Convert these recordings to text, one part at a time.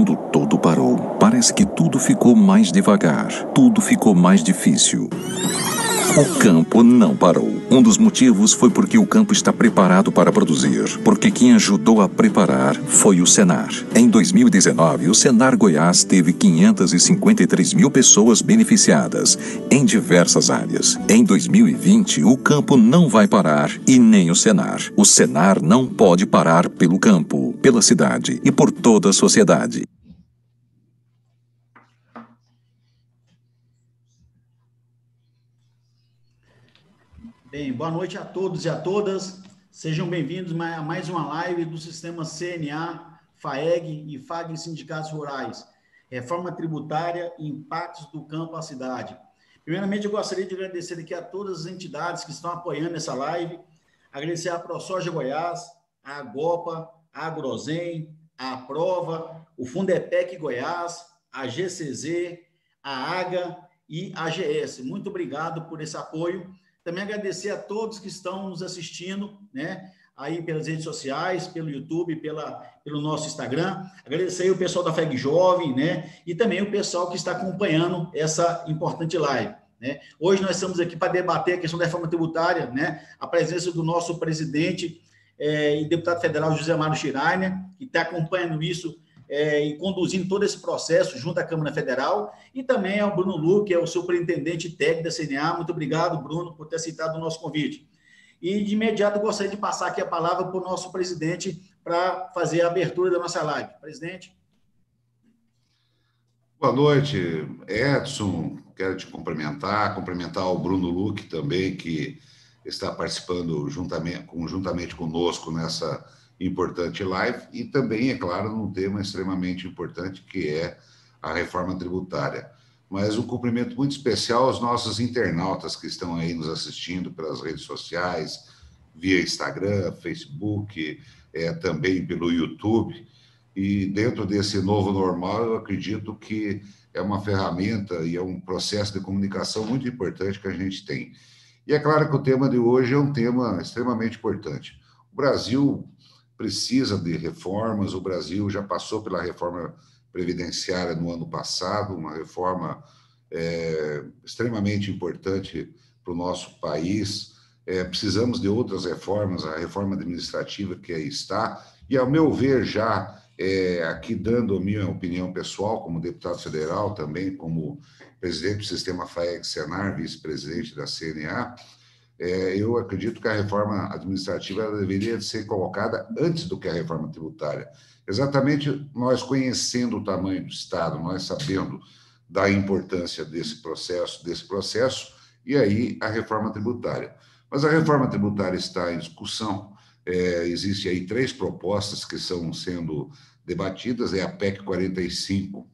mundo todo parou. Parece que tudo ficou mais devagar. Tudo ficou mais difícil. O campo não parou. Um dos motivos foi porque o campo está preparado para produzir, porque quem ajudou a preparar foi o Senar. Em 2019, o Senar Goiás teve 553 mil pessoas beneficiadas em diversas áreas. Em 2020, o campo não vai parar e nem o Senar. O Senar não pode parar pelo campo, pela cidade e por toda a sociedade. Bem, boa noite a todos e a todas. Sejam bem-vindos a mais uma live do sistema CNA, FAEG e FAG Sindicatos Rurais. Reforma tributária e impactos do campo à cidade. Primeiramente, eu gostaria de agradecer aqui a todas as entidades que estão apoiando essa live. Agradecer à ProSoja Goiás, a Agopa, a Agrozen, a Prova, o Fundepec Goiás, a GCZ, a AGA e a GS. Muito obrigado por esse apoio. Também agradecer a todos que estão nos assistindo, né? Aí pelas redes sociais, pelo YouTube, pela, pelo nosso Instagram. Agradecer o pessoal da FEG Jovem, né? E também o pessoal que está acompanhando essa importante live. Né? Hoje nós estamos aqui para debater a questão da reforma tributária, né? A presença do nosso presidente é, e deputado federal José Mário Schreiner, que está acompanhando isso é, e conduzindo todo esse processo junto à Câmara Federal, e também ao Bruno Lu, que é o superintendente técnico da CNA. Muito obrigado, Bruno, por ter aceitado o nosso convite. E de imediato gostaria de passar aqui a palavra para o nosso presidente para fazer a abertura da nossa live. Presidente. Boa noite, Edson. Quero te cumprimentar, cumprimentar o Bruno Luque também, que está participando juntamente, conjuntamente conosco nessa importante live e também, é claro, num tema extremamente importante que é a reforma tributária. Mas um cumprimento muito especial aos nossos internautas que estão aí nos assistindo pelas redes sociais, via Instagram, Facebook, é, também pelo YouTube. E dentro desse novo normal, eu acredito que é uma ferramenta e é um processo de comunicação muito importante que a gente tem. E é claro que o tema de hoje é um tema extremamente importante. O Brasil precisa de reformas. O Brasil já passou pela reforma previdenciária no ano passado, uma reforma é, extremamente importante para o nosso país. É, precisamos de outras reformas, a reforma administrativa que aí está, e, ao meu ver, já é, aqui dando a minha opinião pessoal, como deputado federal, também como presidente do sistema FAEG-Senar, vice-presidente da CNA, é, eu acredito que a reforma administrativa deveria ser colocada antes do que a reforma tributária. Exatamente nós conhecendo o tamanho do Estado, nós sabendo da importância desse processo, desse processo, e aí a reforma tributária. Mas a reforma tributária está em discussão. É, Existem aí três propostas que estão sendo debatidas, é a PEC 45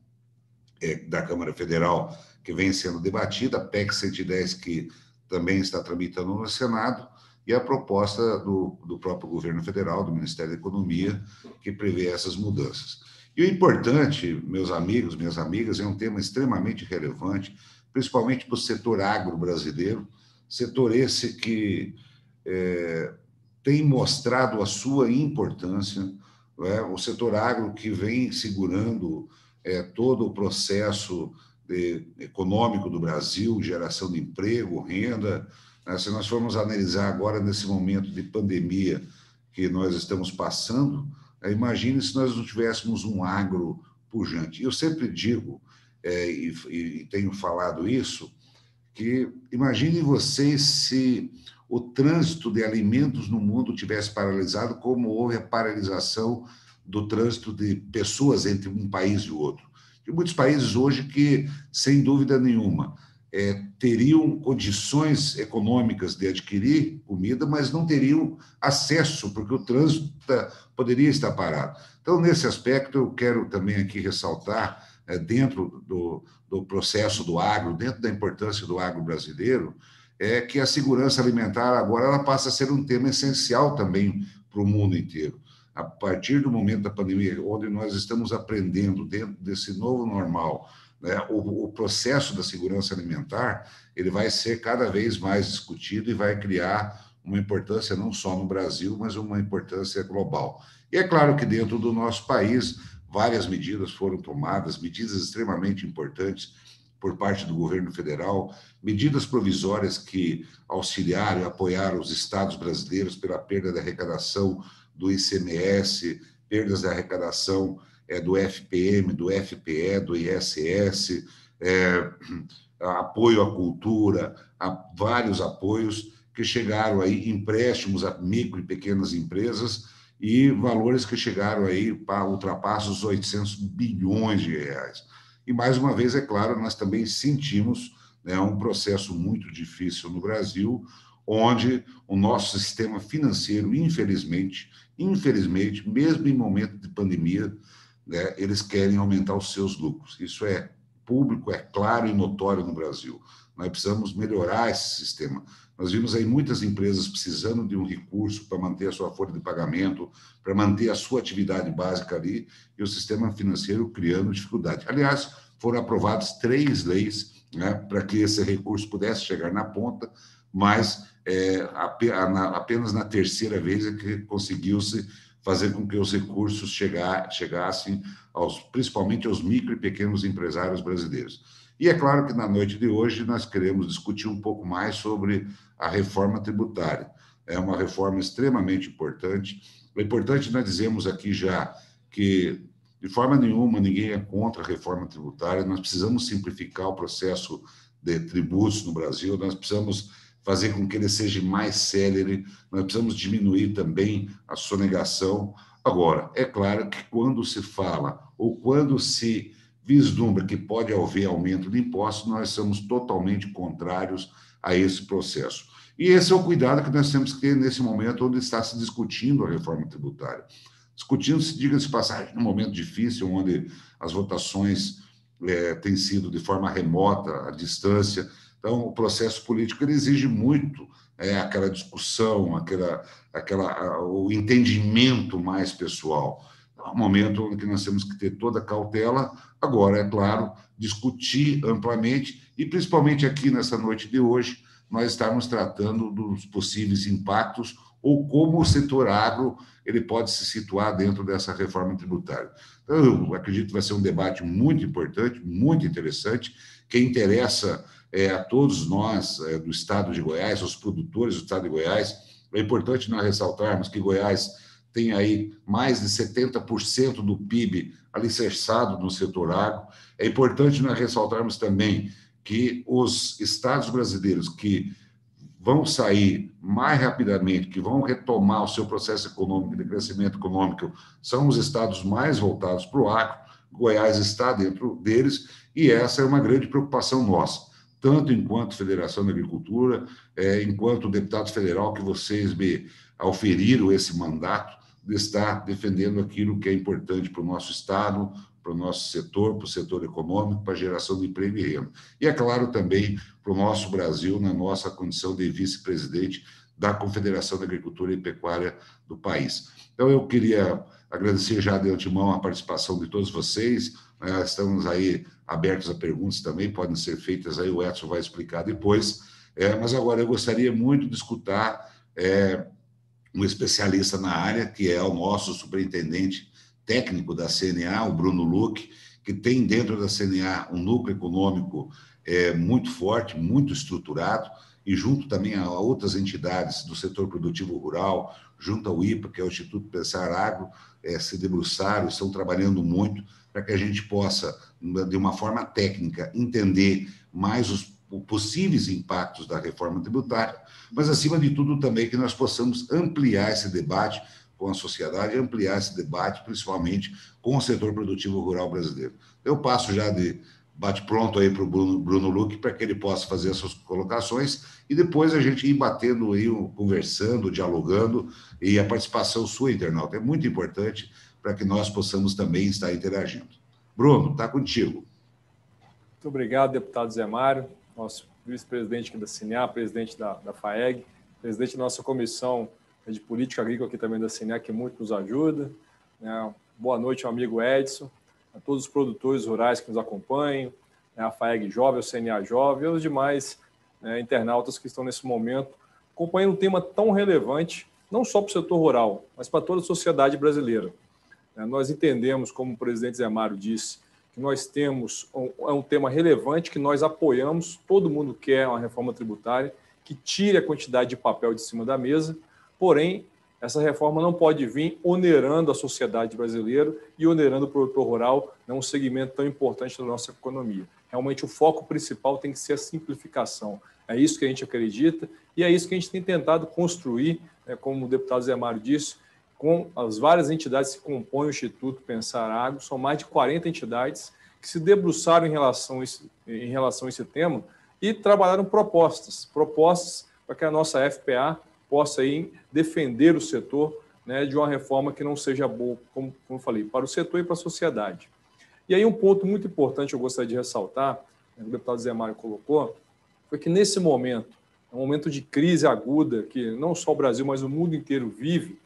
é, da Câmara Federal, que vem sendo debatida, a PEC 110, que também está tramitando no Senado, e a proposta do, do próprio governo federal, do Ministério da Economia, que prevê essas mudanças. E o importante, meus amigos, minhas amigas, é um tema extremamente relevante, principalmente para o setor agro brasileiro, setor esse que é, tem mostrado a sua importância, é? o setor agro que vem segurando é, todo o processo econômico do Brasil, geração de emprego, renda. Né? Se nós formos analisar agora, nesse momento de pandemia que nós estamos passando, né? imagine se nós não tivéssemos um agro pujante. Eu sempre digo, é, e, tenho falado isso, que imagine vocês se o trânsito de alimentos no mundo tivesse paralisado, como houve a paralisação do trânsito de pessoas entre um país e outro. Tem muitos países hoje que, sem dúvida nenhuma, é, teriam condições econômicas de adquirir comida, mas não teriam acesso, porque o trânsito poderia estar parado. Então, nesse aspecto, eu quero também aqui ressaltar, é, dentro do, do processo do agro, dentro da importância do agro brasileiro, é que a segurança alimentar agora ela passa a ser um tema essencial também para o mundo inteiro a partir do momento da pandemia, onde nós estamos aprendendo dentro desse novo normal, né, o, o, processo da segurança alimentar, ele vai ser cada vez mais discutido e vai criar uma importância não só no Brasil, mas uma importância global. E é claro que dentro do nosso país, várias medidas foram tomadas, medidas extremamente importantes por parte do governo federal, medidas provisórias que auxiliaram e apoiaram os estados brasileiros pela perda da arrecadação do ICMS, perdas da arrecadação é, do FPM, do FPE, do ISS, é, apoio à cultura, a vários apoios que chegaram aí, empréstimos a micro e pequenas empresas e valores que chegaram aí para ultrapassar os 800 bilhões de reais. E, mais uma vez, é claro, nós também sentimos né, um processo muito difícil no Brasil, onde o nosso sistema financeiro, infelizmente, infelizmente, mesmo em momento de pandemia, né, eles querem aumentar os seus lucros. Isso é público, é claro e notório no Brasil. Nós precisamos melhorar esse sistema. Nós vimos aí muitas empresas precisando de um recurso para manter a sua folha de pagamento, para manter a sua atividade básica ali, e o sistema financeiro criando dificuldade. Aliás, foram aprovadas três leis né, para que esse recurso pudesse chegar na ponta, mas é, apenas na terceira vez é que conseguiu-se fazer com que os recursos chegar, chegassem aos, principalmente aos micro e pequenos empresários brasileiros. E é claro que na noite de hoje nós queremos discutir um pouco mais sobre a reforma tributária. É uma reforma extremamente importante. É importante nós dizemos aqui já que, de forma nenhuma, ninguém é contra a reforma tributária, nós precisamos simplificar o processo de tributos no Brasil, nós precisamos fazer com que ele seja mais célere, nós precisamos diminuir também a sonegação. Agora, é claro que quando se fala ou quando se vislumbra que pode haver aumento de impostos, nós somos totalmente contrários a esse processo. E esse é o cuidado que nós temos que ter nesse momento onde está se discutindo a reforma tributária. Discutindo-se, diga-se passagem, num momento difícil, onde as votações é, têm sido de forma remota, à distância. Então, o processo político exige muito é, aquela discussão, aquela, aquela, o entendimento mais pessoal um momento em que nós temos que ter toda a cautela. Agora, é claro, discutir amplamente e, principalmente aqui nessa noite de hoje, nós estamos tratando dos possíveis impactos ou como o setor agro ele pode se situar dentro dessa reforma tributária. Então, eu acredito que vai ser um debate muito importante, muito interessante, que interessa é, a todos nós é, do Estado de Goiás, os produtores do Estado de Goiás. É importante nós ressaltarmos que Goiás tem aí mais de 70% do PIB alicerçado no setor agro. É importante nós ressaltarmos também que os estados brasileiros que vão sair mais rapidamente, que vão retomar o seu processo econômico de crescimento econômico, são os estados mais voltados para o agro. Goiás está dentro deles e essa é uma grande preocupação nossa, tanto enquanto Federação da Agricultura, é, enquanto deputado federal que vocês me auferiram esse mandato, de estar defendendo aquilo que é importante para o nosso Estado, para o nosso setor, para o setor econômico, para a geração de emprego e renda. E, é claro, também para o nosso Brasil, na nossa condição de vice-presidente da Confederação da Agricultura e Pecuária do país. Então, eu queria agradecer já de antemão a participação de todos vocês. Né? Estamos aí abertos a perguntas também, podem ser feitas aí, o Edson vai explicar depois. É, mas agora eu gostaria muito de escutar é, um especialista na área, que é o nosso superintendente técnico da CNA, o Bruno Luque, que tem dentro da CNA um núcleo econômico é, muito forte, muito estruturado, e junto também a outras entidades do setor produtivo rural, junto ao IPA, que é o Instituto Pensar Agro, é, se debruçaram, estão trabalhando muito para que a gente possa, de uma forma técnica, entender mais os possíveis impactos da reforma tributária, mas, acima de tudo, também que nós possamos ampliar esse debate com a sociedade, ampliar esse debate, principalmente com o setor produtivo rural brasileiro. Eu passo já de bate-pronto aí para o Bruno, Bruno Luque, para que ele possa fazer essas colocações e depois a gente ir batendo aí, conversando, dialogando, e a participação sua, internauta, é muito importante para que nós possamos também estar interagindo. Bruno, está contigo. Muito obrigado, deputado Zé Mário nosso vice-presidente aqui da CNA, presidente da, da FAEG, presidente da nossa comissão de política agrícola aqui também da CNA, que muito nos ajuda. Né? Boa noite, meu amigo Edson, a todos os produtores rurais que nos acompanham, né? a FAEG Jovem, o CNA Jovem e os demais né, internautas que estão nesse momento acompanhando um tema tão relevante, não só para o setor rural, mas para toda a sociedade brasileira. Né? Nós entendemos, como o presidente Zé Mário disse, que nós temos um, é um tema relevante que nós apoiamos, todo mundo quer uma reforma tributária que tire a quantidade de papel de cima da mesa, porém, essa reforma não pode vir onerando a sociedade brasileira e onerando o produtor rural, né, um segmento tão importante da nossa economia. Realmente, o foco principal tem que ser a simplificação. É isso que a gente acredita e é isso que a gente tem tentado construir, né, como o deputado Zé Mário disse, com as várias entidades que compõem o Instituto Pensar Agro, são mais de 40 entidades que se debruçaram em relação a esse, em relação a esse tema e trabalharam propostas, propostas para que a nossa FPA possa aí defender o setor né, de uma reforma que não seja boa, como, como eu falei, para o setor e para a sociedade. E aí um ponto muito importante eu gostaria de ressaltar, né, o deputado Zé Mário colocou, foi que nesse momento, um momento de crise aguda, que não só o Brasil, mas o mundo inteiro vive,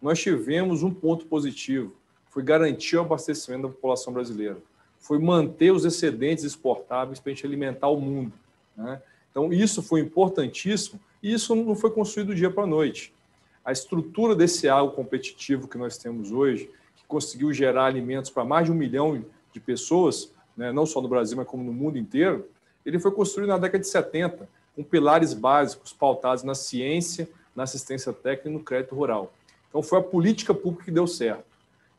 nós tivemos um ponto positivo, foi garantir o abastecimento da população brasileira, foi manter os excedentes exportáveis para a gente alimentar o mundo. Né? Então, isso foi importantíssimo e isso não foi construído do dia para a noite. A estrutura desse agro competitivo que nós temos hoje, que conseguiu gerar alimentos para mais de um milhão de pessoas, né, não só no Brasil, mas como no mundo inteiro, ele foi construído na década de 70, com pilares básicos pautados na ciência, na assistência técnica e no crédito rural. Então, foi a política pública que deu certo.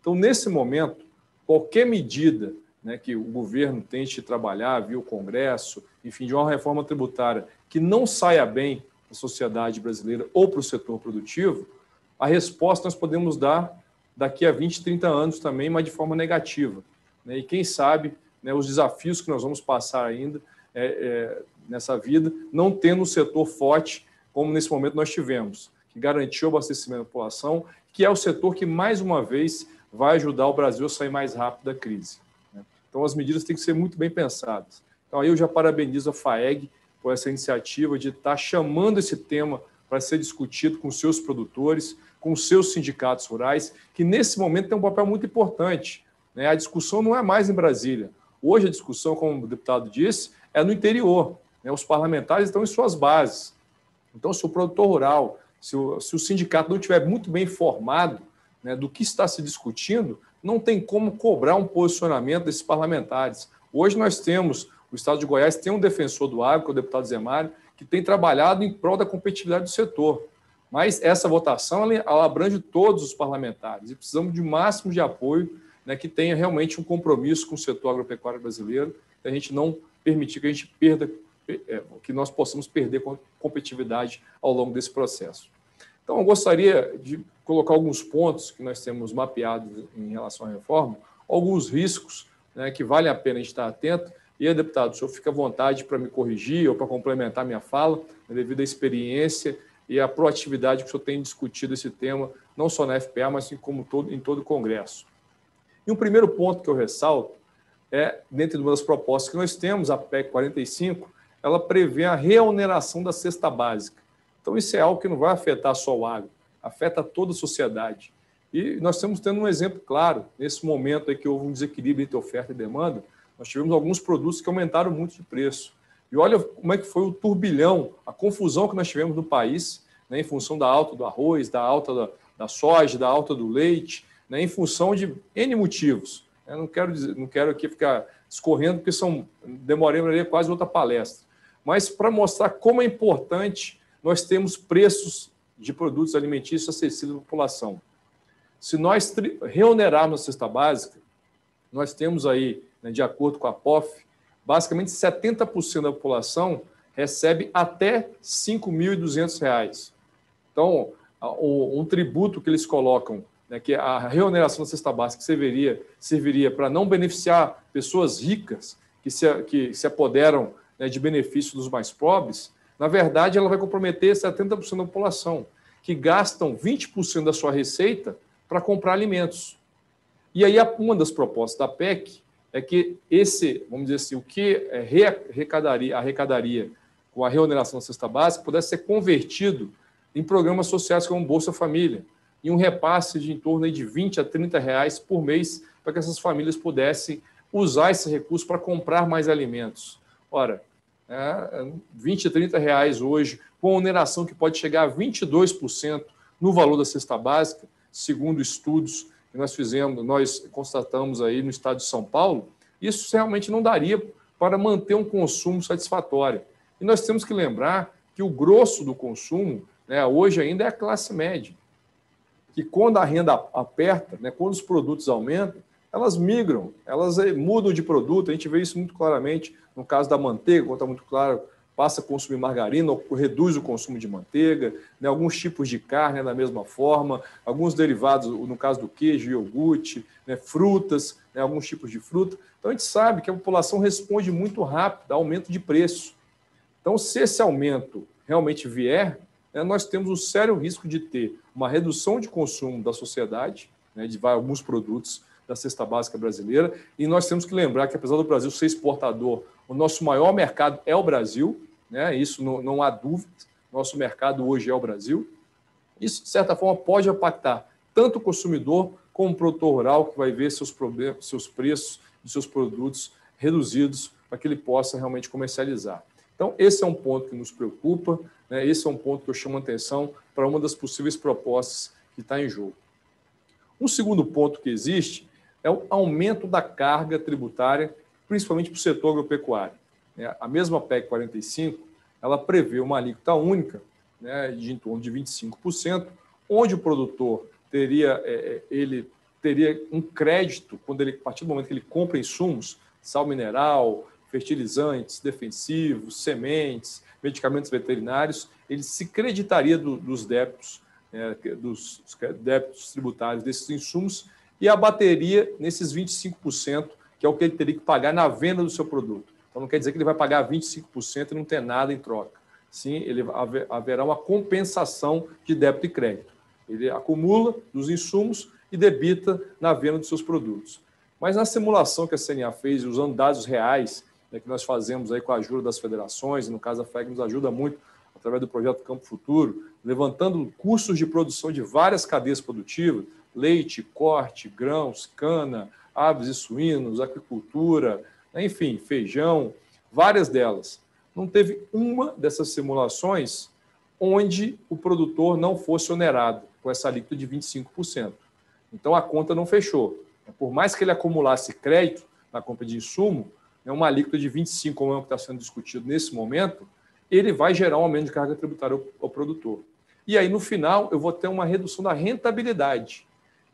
Então, nesse momento, qualquer medida né, que o governo tente trabalhar via o Congresso, enfim, de uma reforma tributária que não saia bem para a sociedade brasileira ou para o setor produtivo, a resposta nós podemos dar daqui a 20, 30 anos também, mas de forma negativa. Né? E quem sabe né, os desafios que nós vamos passar ainda é, é, nessa vida, não tendo um setor forte como nesse momento nós tivemos garantiu o abastecimento da população, que é o setor que, mais uma vez, vai ajudar o Brasil a sair mais rápido da crise. Né? Então, as medidas têm que ser muito bem pensadas. Então, aí eu já parabenizo a FAEG por essa iniciativa de estar chamando esse tema para ser discutido com seus produtores, com seus sindicatos rurais, que nesse momento tem um papel muito importante. Né? A discussão não é mais em Brasília. Hoje a discussão, como o deputado disse, é no interior. Né? Os parlamentares estão em suas bases. Então, se o produtor rural se o, se o sindicato não estiver muito bem informado né, do que está se discutindo, não tem como cobrar um posicionamento desses parlamentares. Hoje nós temos, o Estado de Goiás tem um defensor do agro, que é o deputado Zé Mário, que tem trabalhado em prol da competitividade do setor. Mas essa votação ela, ela abrange todos os parlamentares e precisamos de máximo de apoio né, que tenha realmente um compromisso com o setor agropecuário brasileiro, que a gente não permitir que a gente perda é, que nós possamos perder competitividade ao longo desse processo. Então, eu gostaria de colocar alguns pontos que nós temos mapeados em relação à reforma, alguns riscos né, que vale a pena a gente estar atento. E deputado, o senhor fica à vontade para me corrigir ou para complementar minha fala, né, devido à experiência e à proatividade que o senhor tem discutido esse tema, não só na FPA, mas como todo, em todo o Congresso. E um primeiro ponto que eu ressalto é, dentro de uma das propostas que nós temos, a PEC 45, ela prevê a reoneração da cesta básica. Então, isso é algo que não vai afetar só o agro, afeta toda a sociedade. E nós estamos tendo um exemplo claro, nesse momento aí que houve um desequilíbrio entre oferta e demanda, nós tivemos alguns produtos que aumentaram muito de preço. E olha como é que foi o turbilhão, a confusão que nós tivemos no país, né, em função da alta do arroz, da alta da, da soja, da alta do leite, né, em função de N motivos. Eu não quero, dizer, não quero aqui ficar escorrendo, porque são, demorei quase outra palestra mas para mostrar como é importante nós termos preços de produtos alimentícios acessíveis à população. Se nós reonerarmos a cesta básica, nós temos aí, né, de acordo com a POF, basicamente 70% da população recebe até R$ 5.200. Então, um tributo que eles colocam, né, que a reoneração da cesta básica serviria, serviria para não beneficiar pessoas ricas que se, que se apoderam né, de benefício dos mais pobres, na verdade, ela vai comprometer 70% da população, que gastam 20% da sua receita para comprar alimentos. E aí, uma das propostas da PEC é que esse, vamos dizer assim, o que arrecadaria, arrecadaria com a reoneração da cesta básica pudesse ser convertido em programas sociais como Bolsa Família, e um repasse de em torno de 20 a 30 reais por mês para que essas famílias pudessem usar esse recurso para comprar mais alimentos. Ora, é, 20, 30 reais hoje, com oneração que pode chegar a 22% no valor da cesta básica, segundo estudos que nós fizemos, nós constatamos aí no estado de São Paulo, isso realmente não daria para manter um consumo satisfatório. E nós temos que lembrar que o grosso do consumo né, hoje ainda é a classe média. Que quando a renda aperta, né, quando os produtos aumentam, elas migram, elas eh, mudam de produto. A gente vê isso muito claramente no caso da manteiga, quando está muito claro, passa a consumir margarina, ou reduz o consumo de manteiga, né, alguns tipos de carne da mesma forma, alguns derivados, no caso do queijo, iogurte, né, frutas, né, alguns tipos de fruta. Então a gente sabe que a população responde muito rápido a aumento de preço. Então, se esse aumento realmente vier, né, nós temos um sério risco de ter uma redução de consumo da sociedade, né, de alguns produtos da cesta básica brasileira, e nós temos que lembrar que, apesar do Brasil ser exportador, o nosso maior mercado é o Brasil, né, isso não, não há dúvida, nosso mercado hoje é o Brasil. Isso, de certa forma, pode impactar tanto o consumidor como o produtor rural, que vai ver seus, problemas, seus preços de seus produtos reduzidos para que ele possa realmente comercializar. Então, esse é um ponto que nos preocupa, né? esse é um ponto que eu chamo a atenção para uma das possíveis propostas que está em jogo. Um segundo ponto que existe é o aumento da carga tributária, principalmente para o setor agropecuário. Né? A mesma PEC 45, ela prevê uma alíquota única né, de em torno de 25%, onde o produtor teria, é, é, ele teria um crédito quando ele, a partir do momento que ele compra insumos, sal mineral, fertilizantes, defensivos, sementes, medicamentos veterinários, ele se creditaria do, dos débitos, é, dos débitos tributários desses insumos e abateria nesses 25%, que é o que ele teria que pagar na venda do seu produto. Então não quer dizer que ele vai pagar 25% e não ter nada em troca. Sim, ele haverá uma compensação de débito e crédito. Ele acumula dos insumos e debita na venda dos seus produtos. Mas na simulação que a CNA fez, usando dados reais, né, que nós fazemos aí com a ajuda das federações, e no caso a FEG nos ajuda muito através do projeto Campo Futuro, levantando custos de produção de várias cadeias produtivas, leite, corte, grãos, cana, aves e suínos, aquicultura, né, enfim, feijão, várias delas. Não teve uma dessas simulações onde o produtor não fosse onerado com essa alíquota de 25%. Então a conta não fechou. Por mais que ele acumulasse crédito na compra de insumo, né, uma alíquota de 25%, como é o que está sendo discutido nesse momento, ele vai gerar um aumento de carga tributária ao, ao produtor. E aí, no final, eu vou ter uma redução da rentabilidade.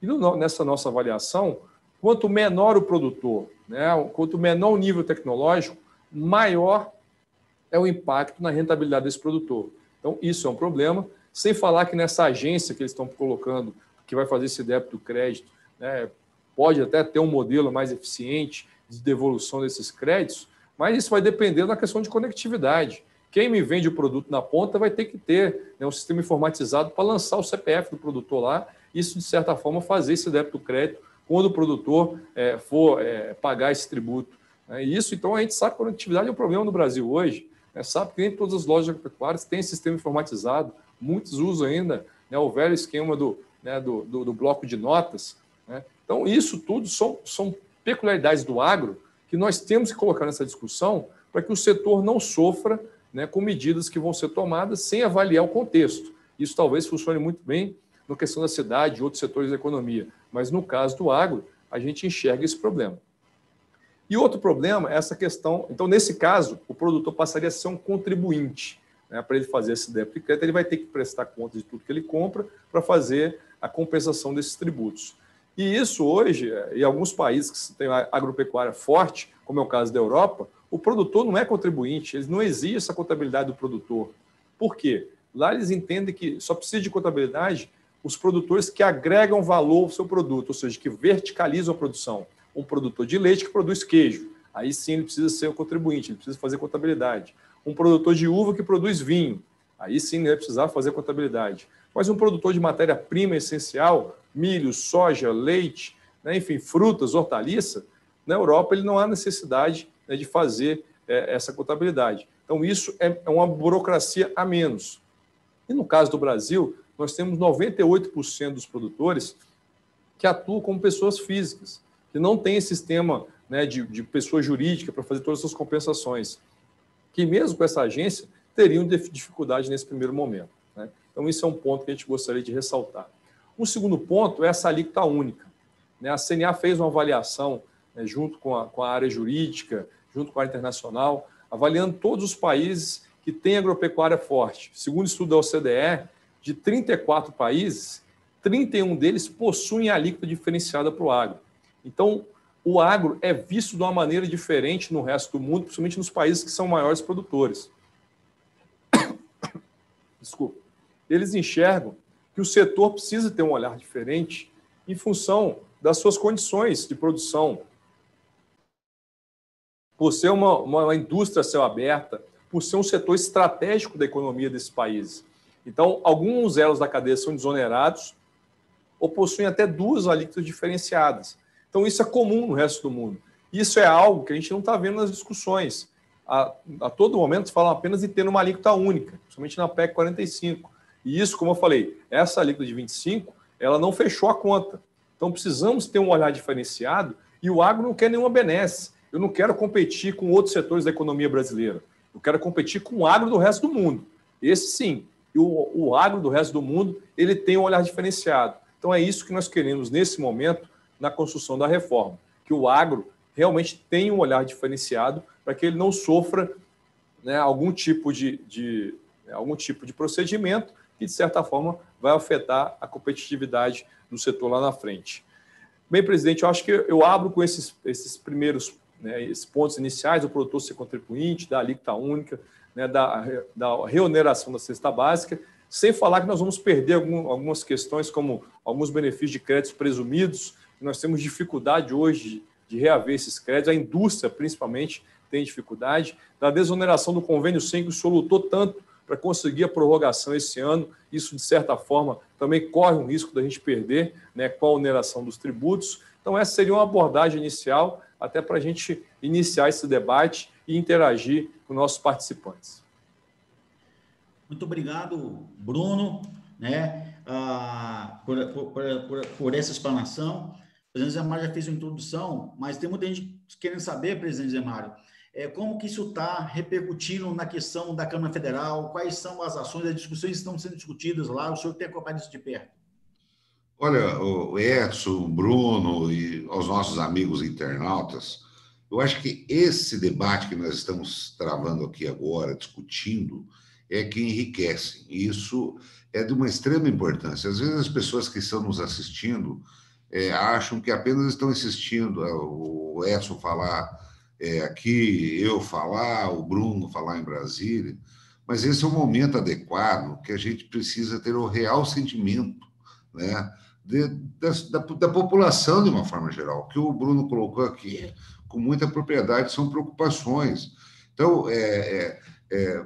E no, nessa nossa avaliação, quanto menor o produtor, né, quanto menor o nível tecnológico, maior é o impacto na rentabilidade desse produtor. Então, isso é um problema. Sem falar que nessa agência que eles estão colocando, que vai fazer esse débito crédito, né, pode até ter um modelo mais eficiente de devolução desses créditos, mas isso vai depender da questão de conectividade. Quem me vende o produto na ponta vai ter que ter né, um sistema informatizado para lançar o CPF do produtor lá, isso, de certa forma, fazer esse débito crédito quando o produtor é, for é, pagar esse tributo. Né? E isso, então, a gente sabe que a conectividade é um problema no Brasil hoje. Né? Sabe que nem todas as lojas agropecuárias têm sistema informatizado, muitos usam ainda né, o velho esquema do, né, do, do, do, bloco de notas. Né? Então, isso tudo são, são peculiaridades do agro que nós temos que colocar nessa discussão para que o setor não sofra né, com medidas que vão ser tomadas sem avaliar o contexto. Isso talvez funcione muito bem na questão da cidade e outros setores da economia, mas no caso do agro, a gente enxerga esse problema. E outro problema é essa questão. Então, nesse caso, o produtor passaria a ser um contribuinte. Né, para ele fazer esse débito e crédito, ele vai ter que prestar conta de tudo que ele compra para fazer a compensação desses tributos. E isso hoje, em alguns países que têm agropecuária forte, como é o caso da Europa, o produtor não é contribuinte, eles não exigem essa contabilidade do produtor. Por quê? Lá eles entendem que só precisa de contabilidade os produtores que agregam valor ao seu produto, ou seja, que verticalizam a produção. Um produtor de leite que produz queijo, aí sim ele precisa ser o contribuinte, ele precisa fazer contabilidade. Um produtor de uva que produz vinho, aí sim ele vai precisar fazer contabilidade. Mas um produtor de matéria-prima essencial, milho, soja, leite, né, enfim, frutas, hortaliça, na Europa ele não há necessidade né, de fazer é, essa contabilidade. Então, isso é, é uma burocracia a menos. E no caso do Brasil, nós temos 98% dos produtores que atuam como pessoas físicas, que não têm sistema né, de, de pessoa jurídica para fazer todas essas compensações, que mesmo com essa agência teriam dificuldade nesse primeiro momento. Né? Então, isso é um ponto que a gente gostaria de ressaltar. Um segundo ponto é essa alíquota única. Né? A CNA fez uma avaliação né, junto com a, com a área jurídica, junto com a internacional, avaliando todos os países que têm agropecuária forte. Segundo o estudo da OCDE, de 34 países, 31 deles possuem alíquota diferenciada para o agro. Então, o agro é visto de uma maneira diferente no resto do mundo, principalmente nos países que são maiores produtores. Desculpa. Eles enxergam que o setor precisa ter um olhar diferente em função das suas condições de produção. Por ser uma, uma indústria céu aberta, por ser um setor estratégico da economia desses países. Então, alguns elos da cadeia são desonerados ou possuem até duas alíquotas diferenciadas. Então, isso é comum no resto do mundo. Isso é algo que a gente não está vendo nas discussões. A, a todo momento se fala apenas de ter uma alíquota única, principalmente na PEC 45. E isso, como eu falei, essa alíquota de 25, ela não fechou a conta. Então, precisamos ter um olhar diferenciado e o agro não quer nenhuma benesse. Eu não quero competir com outros setores da economia brasileira. Eu quero competir com o agro do resto do mundo. Esse sim. E o, o agro do resto do mundo, ele tem um olhar diferenciado. Então é isso que nós queremos nesse momento na construção da reforma, que o agro realmente tenha um olhar diferenciado para que ele não sofra né, algum tipo de, de algum tipo de procedimento que de certa forma vai afetar a competitividade do setor lá na frente. Bem, presidente, eu acho que eu abro com esses, esses primeiros né, esses pontos iniciais, o produtor ser contribuinte, da alíquota única, né, da, da reoneração da cesta básica, sem falar que nós vamos perder algum, algumas questões, como alguns benefícios de créditos presumidos, nós temos dificuldade hoje de reaver esses créditos, a indústria principalmente tem dificuldade, da desoneração do convênio 100, que o senhor lutou tanto para conseguir a prorrogação esse ano, isso de certa forma também corre um risco da gente perder né, com a oneração dos tributos. Então, essa seria uma abordagem inicial, até para a gente iniciar esse debate e interagir com nossos participantes. Muito obrigado, Bruno, né, ah, por, por, por, por, essa explanação. O presidente Zé Mário já fez uma introdução, mas tem muita gente querendo saber, presidente Zé Mário, é, como que isso está repercutindo na questão da Câmara Federal, quais são as ações, as discussões que estão sendo discutidas lá, o senhor tem acompanhado isso de perto? Olha, o Edson, o Bruno e aos nossos amigos internautas, eu acho que esse debate que nós estamos travando aqui agora, discutindo, é que enriquece. E isso é de uma extrema importância. Às vezes as pessoas que estão nos assistindo é, acham que apenas estão assistindo o Edson falar é, aqui, eu falar, o Bruno falar em Brasília, mas esse é o momento adequado que a gente precisa ter o real sentimento, né? de, da, da, população de uma forma geral. O que o Bruno colocou aqui com muita propriedade são preocupações. Então, é, é, é,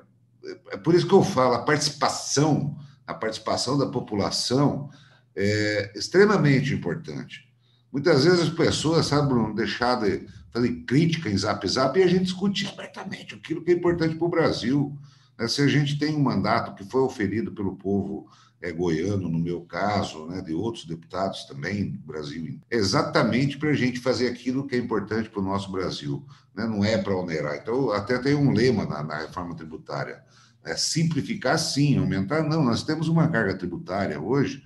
é por isso que eu falo, a participação, a participação da população é extremamente importante. Muitas vezes as pessoas, sabe, Bruno, deixar de fazer crítica em zap zap e a gente discute abertamente aquilo que é importante para o Brasil. Né? Se a gente tem um mandato que foi oferido pelo povo é, goiano, no meu caso, né, de outros deputados também do Brasil, exatamente para a gente fazer aquilo que é importante para o nosso Brasil, né, não é para onerar. Então, até tem um lema na, na reforma tributária: é simplificar sim, aumentar não. Nós temos uma carga tributária hoje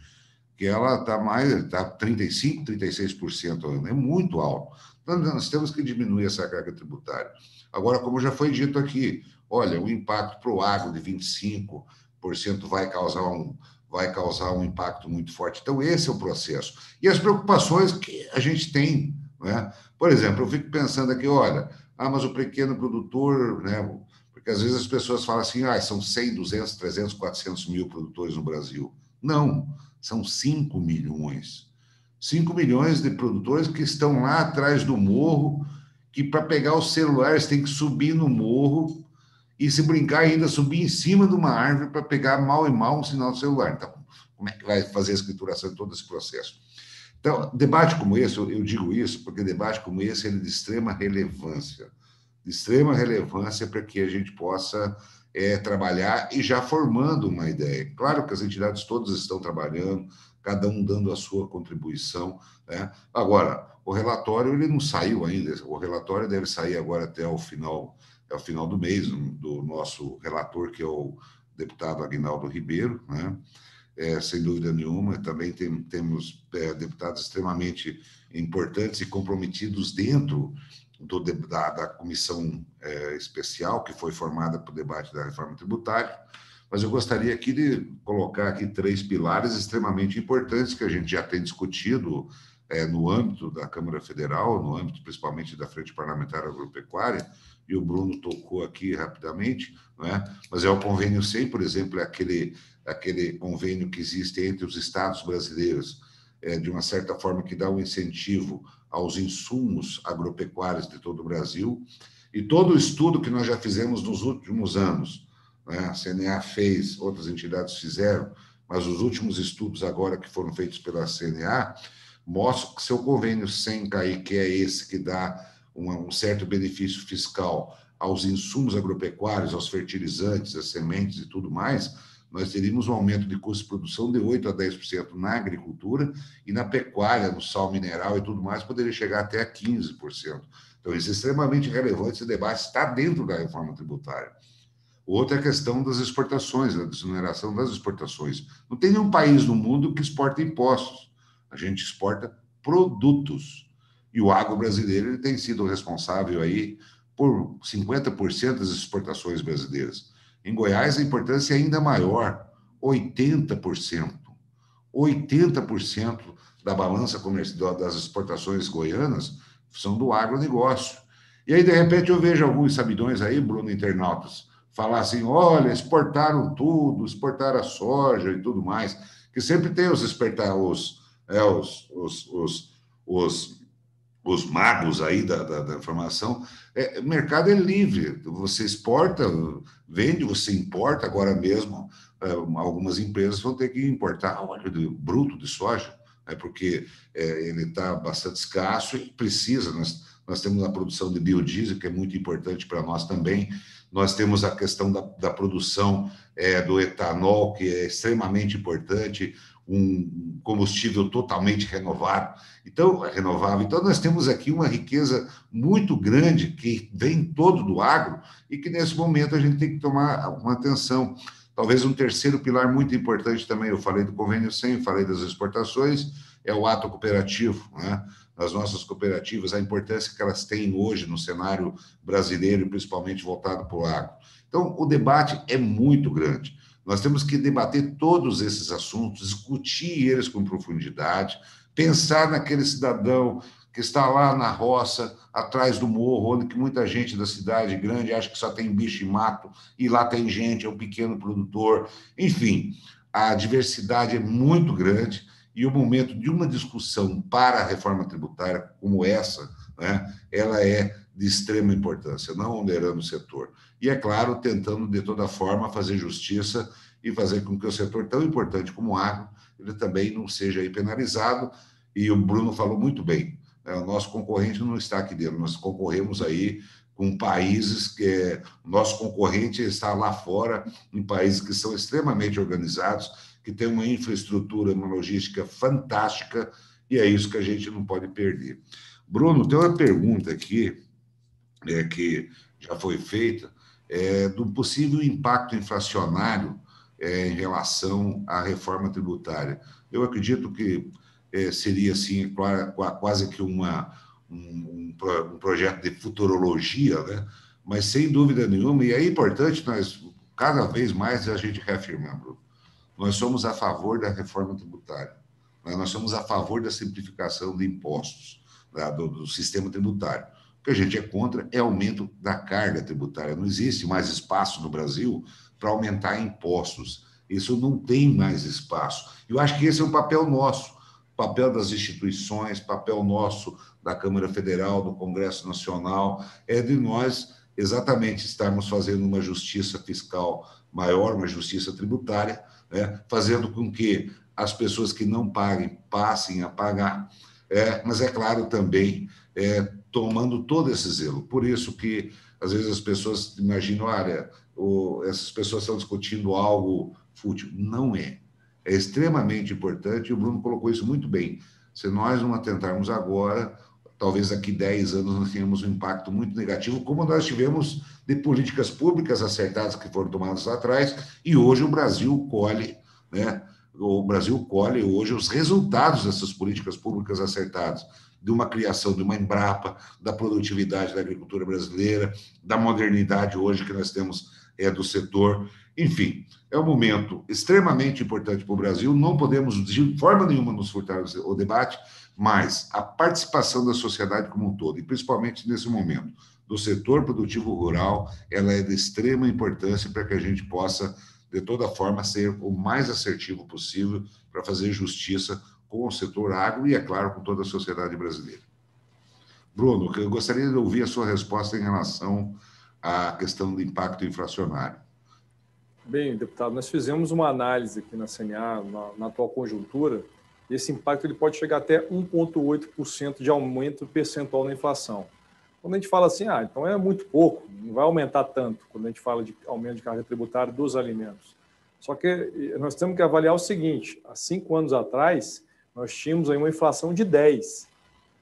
que ela está mais, está 35%, 36% é muito alto. Então, nós temos que diminuir essa carga tributária. Agora, como já foi dito aqui, olha, o impacto para o agro de 25% vai causar um, vai causar um impacto muito forte. Então, esse é o processo. E as preocupações que a gente tem. Né? Por exemplo, eu fico pensando aqui, olha, ah, mas o pequeno produtor, né? porque às vezes as pessoas falam assim, ah, são 100, 200, 300, 400 mil produtores no Brasil. Não, são 5 milhões. 5 milhões de produtores que estão lá atrás do morro, que para pegar os celulares tem que subir no morro, e se brincar ainda subir em cima de uma árvore para pegar mal e mal um sinal celular. Então, como é que vai fazer a escrituração em todo esse processo? Então, debate como esse, eu digo isso porque debate como esse é de extrema relevância, de extrema relevância para que a gente possa é, trabalhar e já formando uma ideia. Claro que as entidades todas estão trabalhando, cada um dando a sua contribuição. Né? Agora, o relatório ele não saiu ainda, o relatório deve sair agora até o final é o final do mês, do nosso relator, que é o deputado Aguinaldo Ribeiro, né? é, sem dúvida nenhuma. Também tem, temos é, deputados extremamente importantes e comprometidos dentro do, da, da comissão é, especial que foi formada para o debate da reforma tributária. Mas eu gostaria aqui de colocar aqui três pilares extremamente importantes que a gente já tem discutido é, no âmbito da Câmara Federal, no âmbito principalmente da Frente Parlamentar Agropecuária, e o Bruno tocou aqui rapidamente, não é? mas é o convênio 100, por exemplo, é aquele, aquele convênio que existe entre os estados brasileiros, é, de uma certa forma que dá um incentivo aos insumos agropecuários de todo o Brasil, e todo o estudo que nós já fizemos nos últimos anos, né? a CNA fez, outras entidades fizeram, mas os últimos estudos agora que foram feitos pela CNA mostram que seu convênio 100 cair, que é esse que dá um certo benefício fiscal aos insumos agropecuários, aos fertilizantes, às sementes e tudo mais, nós teríamos um aumento de custo de produção de 8% a 10% na agricultura e na pecuária, no sal mineral e tudo mais, poderia chegar até a 15%. Então, isso é extremamente relevante, esse debate está dentro da reforma tributária. Outra é a questão das exportações, a desoneração das exportações. Não tem nenhum país no mundo que exporta impostos. A gente exporta produtos. E o agro brasileiro ele tem sido responsável aí por 50% das exportações brasileiras. Em Goiás, a importância é ainda maior, 80%. 80% da balança comercial das exportações goianas são do agronegócio. E aí, de repente, eu vejo alguns sabidões aí, Bruno, internautas, falar assim: olha, exportaram tudo, exportaram a soja e tudo mais, que sempre tem os exportar os, é, os, os, os, os os magos aí da, da, da informação, é, mercado é livre, você exporta, vende, você importa, agora mesmo é, algumas empresas vão ter que importar óleo de, bruto de soja, né, porque é, ele está bastante escasso e precisa, nós, nós temos a produção de biodiesel, que é muito importante para nós também, nós temos a questão da, da produção é, do etanol, que é extremamente importante, um combustível totalmente renovado. Então, é renovável. Então, nós temos aqui uma riqueza muito grande que vem todo do agro e que, nesse momento, a gente tem que tomar uma atenção. Talvez um terceiro pilar muito importante também, eu falei do convênio 100, falei das exportações, é o ato cooperativo, né? As nossas cooperativas, a importância que elas têm hoje no cenário brasileiro, principalmente voltado para o agro. Então, o debate é muito grande. Nós temos que debater todos esses assuntos, discutir eles com profundidade, pensar naquele cidadão que está lá na roça, atrás do morro, onde que muita gente da cidade grande acha que só tem bicho e mato, e lá tem gente, é um pequeno produtor. Enfim, a diversidade é muito grande e o momento de uma discussão para a reforma tributária como essa, né, ela é de extrema importância, não onerando o setor. E, é claro, tentando, de toda forma, fazer justiça e fazer com que o setor tão importante como o agro, ele também não seja penalizado. E o Bruno falou muito bem, né? o nosso concorrente não está aqui dentro, nós concorremos aí com países que é, nosso concorrente está lá fora, em países que são extremamente organizados, que têm uma infraestrutura, uma logística fantástica, e é isso que a gente não pode perder. Bruno, tem uma pergunta aqui é, que já foi feita é, do possível impacto inflacionário é, em relação à reforma tributária. Eu acredito que é, seria assim quase que uma, um, um, projeto de futurologia, né? mas sem dúvida nenhuma, e é importante nós, cada vez mais, a gente reafirmar, Bruno, nós somos a favor da reforma tributária, né? nós somos a favor da simplificação de impostos, né? do, do sistema tributário. O que a gente é contra é aumento da carga tributária. Não existe mais espaço no Brasil para aumentar impostos. Isso não tem mais espaço. Eu acho que esse é o papel nosso, papel das instituições, papel nosso da Câmara Federal, do Congresso Nacional, é de nós exatamente estarmos fazendo uma justiça fiscal maior, uma justiça tributária, né, fazendo com que as pessoas que não paguem passem a pagar. É, mas é claro também é, tomando todo esse zelo. Por isso que, às vezes, as pessoas imaginam, o, essas pessoas estão discutindo algo fútil. Não é. É extremamente importante, e o Bruno colocou isso muito bem. Se nós não atentarmos agora, talvez daqui 10 anos nós tenhamos um impacto muito negativo, como nós tivemos de políticas públicas acertadas que foram tomadas lá atrás, e hoje o Brasil colhe né, o Brasil colhe hoje os resultados dessas políticas públicas acertadas, de uma criação de uma Embrapa, da produtividade da agricultura brasileira, da modernidade hoje que nós temos é, do setor. Enfim, é um momento extremamente importante para o Brasil. Não podemos, de forma nenhuma, nos furtar o debate, mas a participação da sociedade como um todo, e principalmente nesse momento, do setor produtivo rural, ela é de extrema importância para que a gente possa, de toda forma, ser o mais assertivo possível para fazer justiça com o setor agro e, é claro, com toda a sociedade brasileira. Bruno, eu gostaria de ouvir a sua resposta em relação à questão do impacto inflacionário. Bem, deputado, nós fizemos uma análise aqui na CNA, na, na atual conjuntura, e esse impacto ele pode chegar até 1,8% de aumento percentual na inflação. Quando a gente fala assim, ah, então é muito pouco, não vai aumentar tanto, quando a gente fala de aumento de carga tributária dos alimentos. Só que nós temos que avaliar o seguinte: há cinco anos atrás, nós tínhamos aí uma inflação de 10.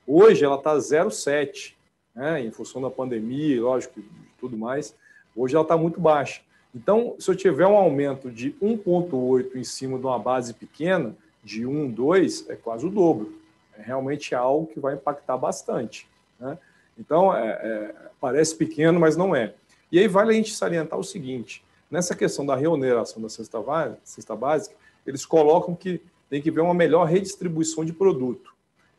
Hoje ela está 0,7, né? em função da pandemia, lógico, tudo mais. Hoje ela está muito baixa. Então, se eu tiver um aumento de 1,8 em cima de uma base pequena, de 1, 2, é quase o dobro. É realmente algo que vai impactar bastante. Né? Então, é, é, parece pequeno, mas não é. E aí vale a gente salientar o seguinte: nessa questão da reoneração da cesta, básica, eles colocam que tem que haver uma melhor redistribuição de produto.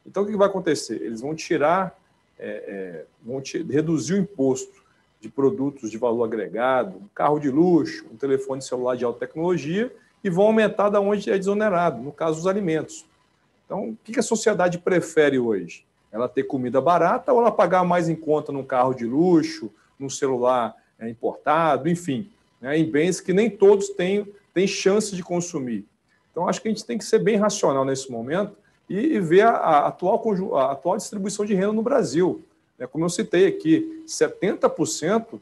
Então, o que vai acontecer? Eles vão tirar, é, é, vão reduzir o imposto de produtos de valor agregado, um carro de luxo, um telefone celular de alta tecnologia, e vão aumentar da onde é desonerado, no caso, os alimentos. Então, o que a sociedade prefere hoje? Ela ter comida barata ou ela pagar mais em conta num carro de luxo, num celular é, importado, enfim, né, em bens que nem todos têm, têm chance de consumir. Então, acho que a gente tem que ser bem racional nesse momento e, e ver a, a, atual, a atual distribuição de renda no Brasil. É, como eu citei aqui, 70%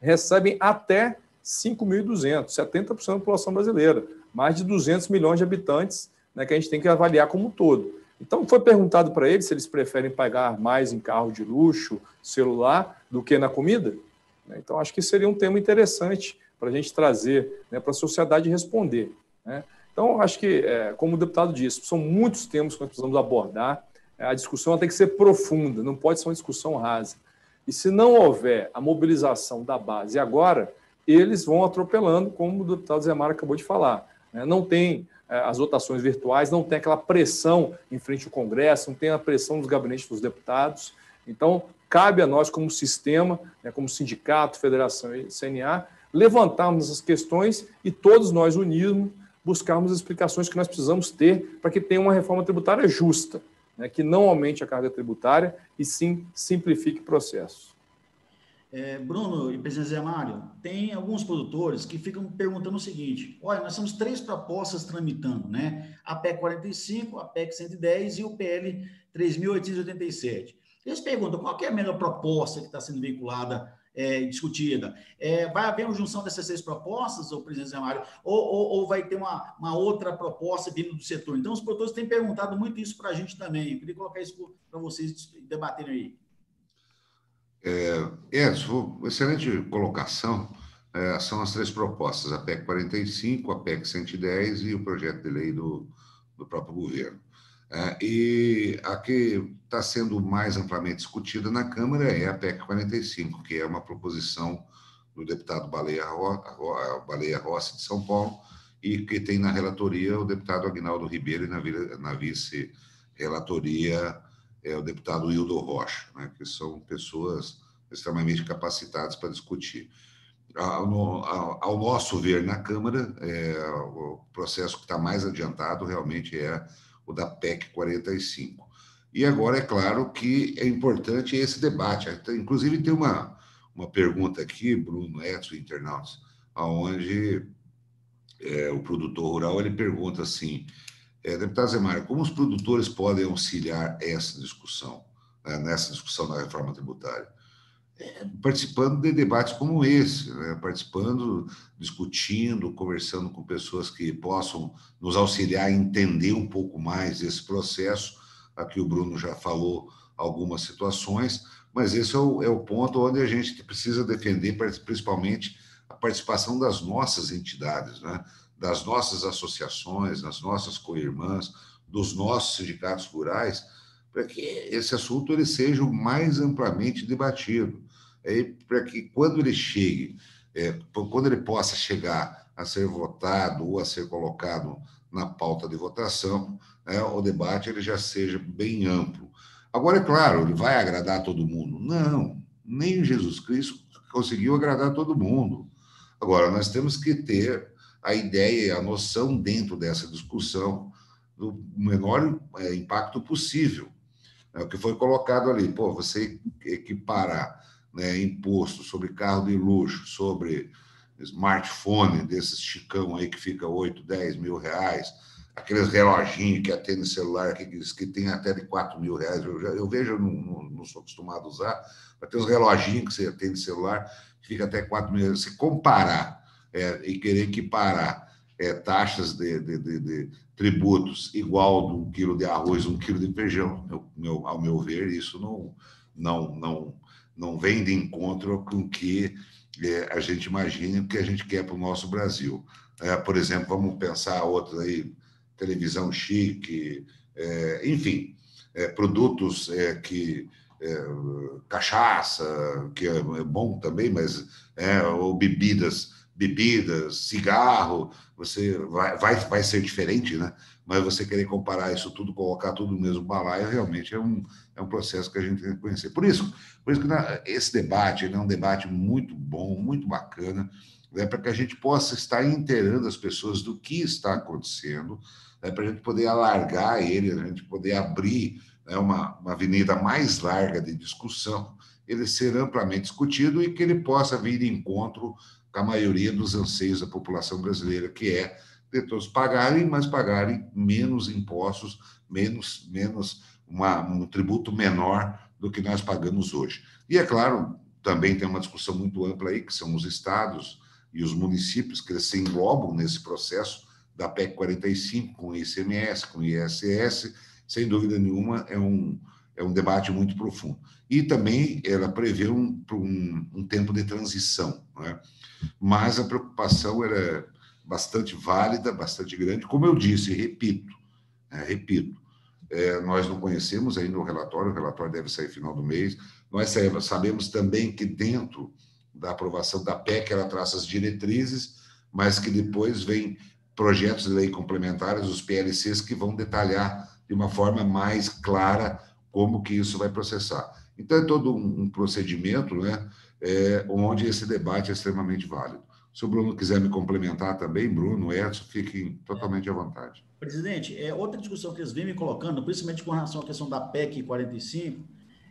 recebem até 5.200, 70% da população brasileira, mais de 200 milhões de habitantes né, que a gente tem que avaliar como um todo. Então, foi perguntado para eles se eles preferem pagar mais em carro de luxo, celular, do que na comida. Né? Então, acho que seria um tema interessante para a gente trazer né, para a sociedade responder. Né? Então, acho que, é, como o deputado disse, são muitos temas que nós precisamos abordar. A discussão tem que ser profunda, não pode ser uma discussão rasa. E se não houver a mobilização da base agora, eles vão atropelando, como o deputado Zé Mara acabou de falar. Né? Não tem é, as votações virtuais, não tem aquela pressão em frente ao Congresso, não tem a pressão dos gabinetes dos deputados. Então, cabe a nós, como sistema, né, como sindicato, federação e CNA, levantarmos essas questões e todos nós unirmos, buscarmos as explicações que nós precisamos ter para que tenha uma reforma tributária justa, né, que não aumente a carga tributária e sim simplifique processos. É, Bruno e presidente Zé Mário, tem alguns produtores que ficam perguntando o seguinte: olha, nós temos três propostas tramitando, né? A PEC 45, a PEC 110 e o PL 3.887. Eles perguntam qual é a melhor proposta que está sendo vinculada é, discutida. É, vai haver uma junção dessas seis propostas, o presidente Zé Mário, ou, ou, ou, vai ter uma, uma outra proposta vindo do setor? Então, os produtores têm perguntado muito isso para a gente também. Eu queria colocar isso para vocês debaterem aí. É, Edson, excelente colocação. É, são as três propostas, a PEC 45, a PEC 110 e o projeto de lei do, do próprio governo. É, e a que está sendo mais amplamente discutida na Câmara é a PEC 45, que é uma proposição do deputado Baleia, Ro, Baleia Rossi de São Paulo, e que tem na relatoria o deputado Agnaldo Ribeiro e na, vice-relatoria é o deputado Hildo Rocha, né, que são pessoas extremamente capacitadas para discutir. Ao, ao, ao nosso ver na Câmara, é, o processo que está mais adiantado realmente é o da PEC 45. E agora, é claro que é importante esse debate. Inclusive, tem uma, uma pergunta aqui, Bruno Edson, internautas, onde é, o produtor rural ele pergunta assim: é, deputado Mário, como os produtores podem auxiliar essa discussão, né, nessa discussão da reforma tributária? Participando de debates como esse, né, participando, discutindo, conversando com pessoas que possam nos auxiliar a entender um pouco mais esse processo. Aqui o Bruno já falou algumas situações, mas esse é o, é o ponto onde a gente precisa defender, principalmente, a participação das nossas entidades, né? das nossas associações, das nossas co-irmãs, dos nossos sindicatos rurais, para que esse assunto ele seja o mais amplamente debatido, é, para que quando ele chegue, é, quando ele possa chegar a ser votado ou a ser colocado na pauta de votação, é, o debate ele já seja bem amplo. Agora, é claro, ele vai agradar todo mundo? Não, nem Jesus Cristo conseguiu agradar todo mundo. Agora, nós temos que ter a ideia a noção dentro dessa discussão do menor é, impacto possível. É o que foi colocado ali. Pô, você equiparar né, imposto sobre carro de luxo, sobre smartphone desses chicão aí que fica 8, 10 mil reais, aqueles reloginhos que atende celular que, que tem até de 4 mil reais. Eu, já, eu vejo, não, não, sou acostumado a usar, mas tem uns reloginhos que você atende celular que fica até 4 mil reais. Se comparar é, e querer equiparar é, taxas de, de, de, de, tributos igual de um quilo de arroz, um quilo de feijão, meu, meu, ao meu ver, isso não, não, não, não vem de encontro com o que é, a gente imagina o que a gente quer para o nosso Brasil. É, por exemplo, vamos pensar outro aí, televisão chique, é, enfim, é, produtos é, que é, cachaça, que é, bom também, mas ou bebidas, bebidas, cigarro, você vai, vai, vai ser diferente, né? Mas você querer comparar isso tudo, colocar tudo no mesmo balaio, realmente é um, é um processo que a gente tem que conhecer. Por isso, por isso que esse debate é um debate muito bom, muito bacana, né, para que a gente possa estar inteirando as pessoas do que está acontecendo, né, para a gente poder alargar ele, a gente poder abrir né, uma, uma avenida mais larga de discussão, ele ser amplamente discutido e que ele possa vir de encontro com a maioria dos anseios da população brasileira, que é de todos pagarem, mas pagarem menos impostos, menos, menos uma, um tributo menor do que nós pagamos hoje. E, é claro, também tem uma discussão muito ampla aí, que são os estados e os municípios que se englobam nesse processo da PEC 45, com ICMS, com ISS, sem dúvida nenhuma, é um, é um debate muito profundo. E também ela prevê um, um, um tempo de transição, né? mas a preocupação era bastante válida, bastante grande. Como eu disse, repito, é, repito, é, nós não conhecemos ainda o relatório, o relatório deve sair final do mês. Nós sabemos também que dentro da aprovação da PEC ela traça as diretrizes, mas que depois vem projetos de lei complementares, os PLCs, que vão detalhar de uma forma mais clara como que isso vai processar. Então, é todo um procedimento né, é, onde esse debate é extremamente válido. Se o Bruno quiser me complementar também, Bruno, Edson, fiquem totalmente à vontade. Presidente, é, outra discussão que eles vêm me colocando, principalmente com relação à questão da PEC 45,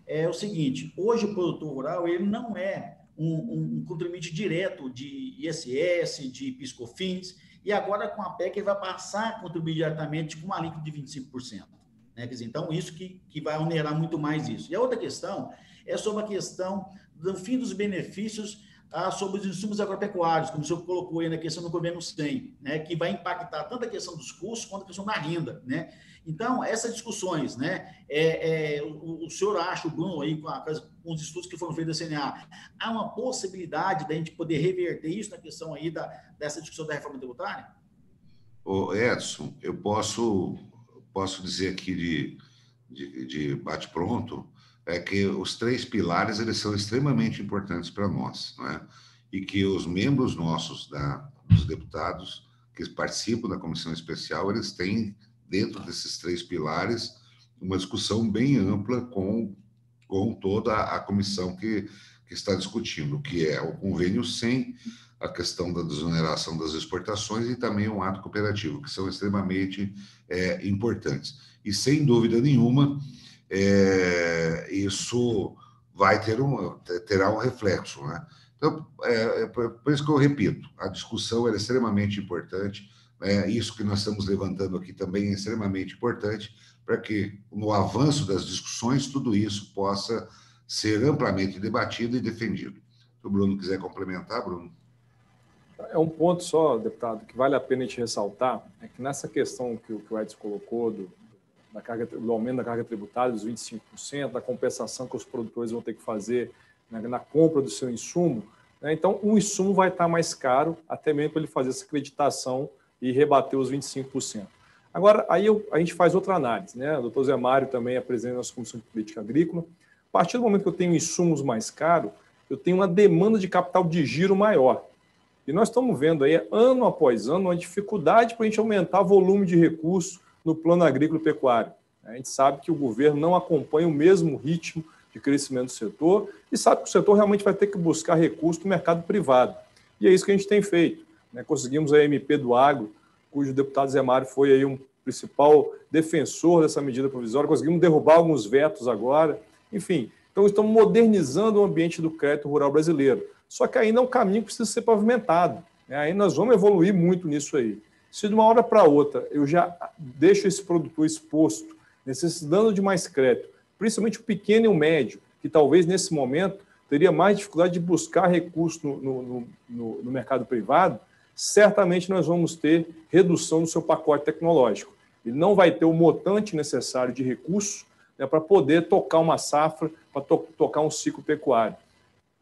é o seguinte: hoje o produtor rural ele não é um, um, um contribuinte direto de ISS, de PiscoFins, e agora com a PEC ele vai passar a contribuir diretamente com uma alíquota de 25%. Né? Dizer, então, isso que, que vai onerar muito mais isso. E a outra questão é sobre a questão do fim dos benefícios ah, sobre os insumos agropecuários, como o senhor colocou aí na questão do governo 100, né, que vai impactar tanto a questão dos custos quanto a questão da renda, né? Então, essas discussões, né, é, é o, o, senhor acha, o Bruno, aí, com, a, com, os estudos que foram feitos da CNA, há uma possibilidade da gente poder reverter isso na questão aí da, dessa discussão da reforma tributária? Ô Edson, eu posso, posso dizer aqui de, de, de bate-pronto é que os três pilares eles são extremamente importantes para nós, né? e que os membros nossos da, dos deputados que participam da comissão especial eles têm dentro desses três pilares uma discussão bem ampla com com toda a comissão que, que está discutindo, que é o convênio 100, a questão da desoneração das exportações e também o ato cooperativo, que são extremamente é, importantes. E sem dúvida nenhuma, é, isso vai ter um, terá um reflexo. Né? Então, é, é, por isso que eu repito, a discussão é extremamente importante, né? isso que nós estamos levantando aqui também é extremamente importante, para que no avanço das discussões tudo isso possa ser amplamente debatido e defendido. Se o Bruno quiser complementar, Bruno. É um ponto só, deputado, que vale a pena a gente ressaltar, é que nessa questão que, que o Edson colocou do, da carga, do aumento da carga tributária dos 25%, da compensação que os produtores vão ter que fazer né, na compra do seu insumo. Né? Então, o insumo vai estar mais caro, até mesmo para ele fazer essa acreditação e, rebater os 25%. Agora, aí eu, a gente faz outra análise, né? O doutor Zé Mário também é da nossa Comissão de Política Agrícola. A partir do momento que eu tenho insumos mais caros, eu tenho uma demanda de capital de giro maior. E nós estamos vendo aí, ano após ano, uma dificuldade para a gente aumentar o volume de recursos no plano agrícola e pecuário. A gente sabe que o governo não acompanha o mesmo ritmo de crescimento do setor e sabe que o setor realmente vai ter que buscar recursos do mercado privado. E é isso que a gente tem feito. Né? Conseguimos a MP do Agro, cujo deputado Zé Mário foi aí um principal defensor dessa medida provisória, conseguimos derrubar alguns vetos agora, enfim. Então, estamos modernizando o ambiente do crédito rural brasileiro. Só que ainda é um caminho que precisa ser pavimentado. Né? Aí nós vamos evoluir muito nisso aí. Se de uma hora para outra eu já deixo esse produtor exposto, necessitando de mais crédito, principalmente o pequeno e o médio, que talvez nesse momento teria mais dificuldade de buscar recursos no, no, no, no mercado privado, certamente nós vamos ter redução do seu pacote tecnológico. Ele não vai ter o montante necessário de recursos né, para poder tocar uma safra, para to tocar um ciclo pecuário.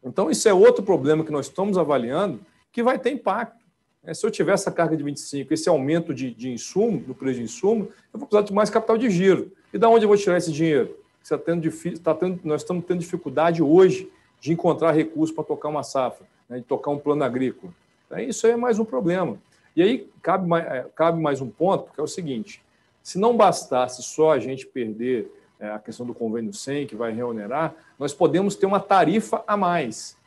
Então, isso é outro problema que nós estamos avaliando que vai ter impacto. É, se eu tiver essa carga de 25, esse aumento de, de insumo, do preço de insumo, eu vou precisar de mais capital de giro. E da onde eu vou tirar esse dinheiro? Você tá tendo, tá tendo, nós estamos tendo dificuldade hoje de encontrar recursos para tocar uma safra, né, de tocar um plano agrícola. Então, isso é mais um problema. E aí cabe mais, é, cabe mais um ponto, que é o seguinte: se não bastasse só a gente perder é, a questão do convênio 100, que vai reonerar, nós podemos ter uma tarifa a mais,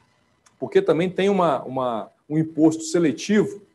porque também tem uma, uma um imposto seletivo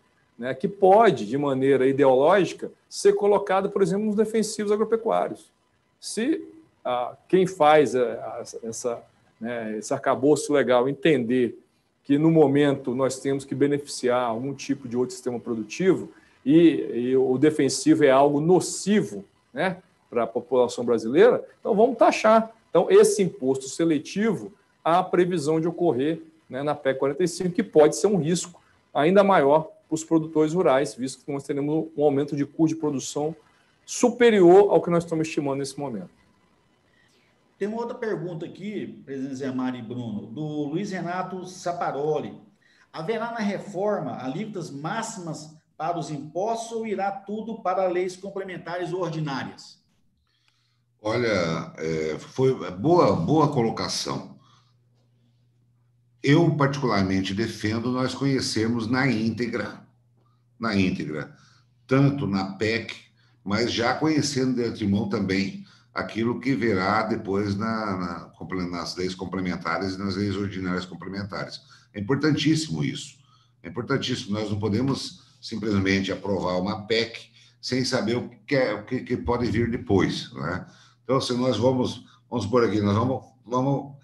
né, que pode, de maneira ideológica, ser colocado, por exemplo, nos defensivos agropecuários. Se ah, quem faz a, a, essa, né, esse arcabouço legal entender que, no momento, nós temos que beneficiar algum tipo de outro sistema produtivo e, e o defensivo é algo nocivo né, para a população brasileira, então vamos taxar. Então, esse imposto seletivo há previsão de ocorrer né, na PEC 45, que pode ser um risco ainda maior os produtores rurais, visto que nós teremos um aumento de custo de produção superior ao que nós estamos estimando nesse momento. Tem uma outra pergunta aqui, presidente Zé Mário e Bruno, do Luiz Renato Saparoli. Haverá na reforma alíquotas máximas para os impostos ou irá tudo para leis complementares ou ordinárias? Olha, é, foi boa, boa colocação. Eu, particularmente, defendo nós conhecermos na íntegra, na íntegra, tanto na PEC, mas já conhecendo de antemão também aquilo que verá depois na, na, nas leis complementares e nas leis ordinárias complementares. É importantíssimo isso. É importantíssimo. Nós não podemos simplesmente aprovar uma PEC sem saber o que, é, o que, pode vir depois. Né? Então, se nós vamos, vamos por aqui, nós vamos, vamos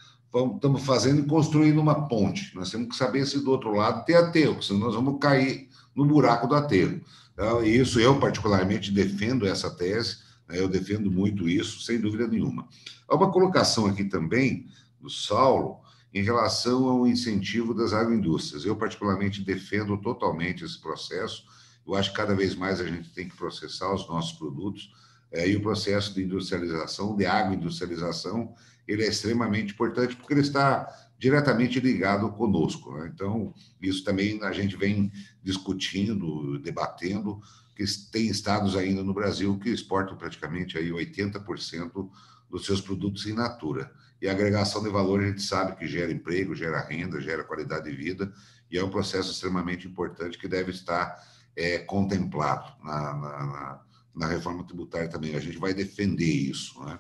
estamos fazendo e construindo uma ponte. Nós temos que saber se do outro lado tem aterro, senão nós vamos cair no buraco do aterro. Então, isso eu, particularmente, defendo essa tese, né? eu defendo muito isso, sem dúvida nenhuma. Há uma colocação aqui também do Saulo em relação ao incentivo das agroindústrias. Eu, particularmente, defendo totalmente esse processo. Eu acho que cada vez mais a gente tem que processar os nossos produtos é, e o processo de industrialização, de agroindustrialização, ele é extremamente importante porque ele está diretamente ligado conosco. Né? Então, isso também a gente vem discutindo, debatendo, que tem estados ainda no Brasil que exportam praticamente aí 80% dos seus produtos in natura. E a agregação de valor a gente sabe que gera emprego, gera renda, gera qualidade de vida, e é um processo extremamente importante que deve estar é, contemplado na, na, na, na, reforma tributária também. A gente vai defender isso. Né?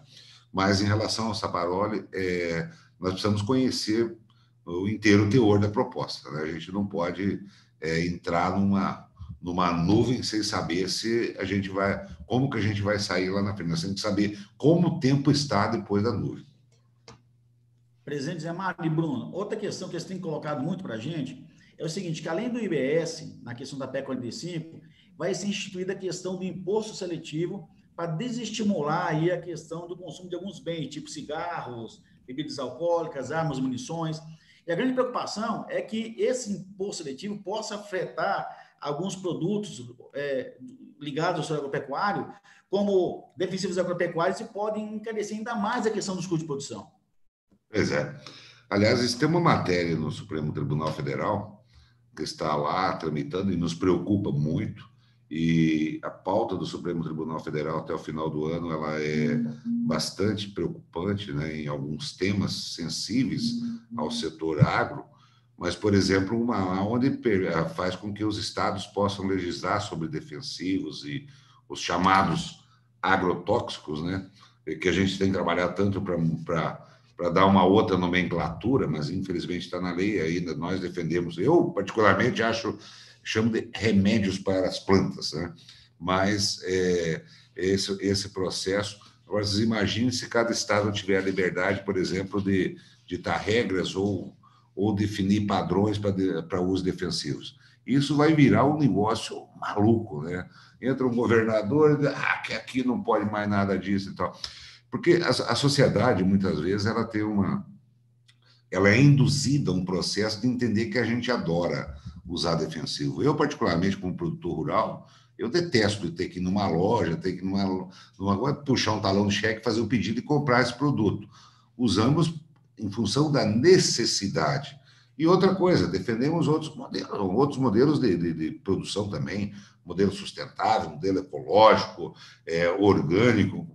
Mas em relação ao Saparoli, é, nós precisamos conhecer o inteiro teor da proposta. Né? A gente não pode é, entrar numa, numa nuvem sem saber se a gente vai, como que a gente vai sair lá na frente. Que saber como o tempo está depois da nuvem. Presidente Zé Mário e Bruno, outra questão que eles têm colocado muito para a gente é o seguinte, que além do IBS, na questão da PEC 45, vai ser instituída a questão do imposto seletivo para desestimular aí a questão do consumo de alguns bens, tipo cigarros, bebidas alcoólicas, armas, munições. E a grande preocupação é que esse imposto seletivo possa afetar alguns produtos é, ligados ao agropecuário, como defensivos agropecuários, e podem encarecer ainda mais a questão dos custos de produção. Pois é. Aliás, isso tem uma matéria no Supremo Tribunal Federal que está lá tramitando e nos preocupa muito, e a pauta do Supremo Tribunal Federal até o final do ano ela é bastante preocupante né, em alguns temas sensíveis ao setor agro, mas, por exemplo, uma onde faz com que os estados possam legislar sobre defensivos e os chamados agrotóxicos, né, que a gente tem trabalhado tanto para dar uma outra nomenclatura, mas infelizmente está na lei ainda, nós defendemos. Eu, particularmente, acho chamo de remédios para as plantas, né? mas é, esse, esse processo. Agora, vocês imaginem se cada estado tiver a liberdade, por exemplo, de ditar regras ou, ou definir padrões para, para usos defensivos. Isso vai virar um negócio maluco, né? Entra um governador ah, que aqui não pode mais nada disso e tal. Porque a, a sociedade, muitas vezes, ela tem uma... Ela é induzida a um processo de entender que a gente adora usar defensivo. Eu, particularmente, como produtor rural, eu detesto ter que ir numa loja, ter que ir numa, numa puxar um talão de cheque, fazer um pedido e comprar esse produto. Usamos em função da necessidade. E outra coisa, defendemos outros modelos, outros modelos de, de, de produção também, modelo sustentável, modelo ecológico, é, orgânico,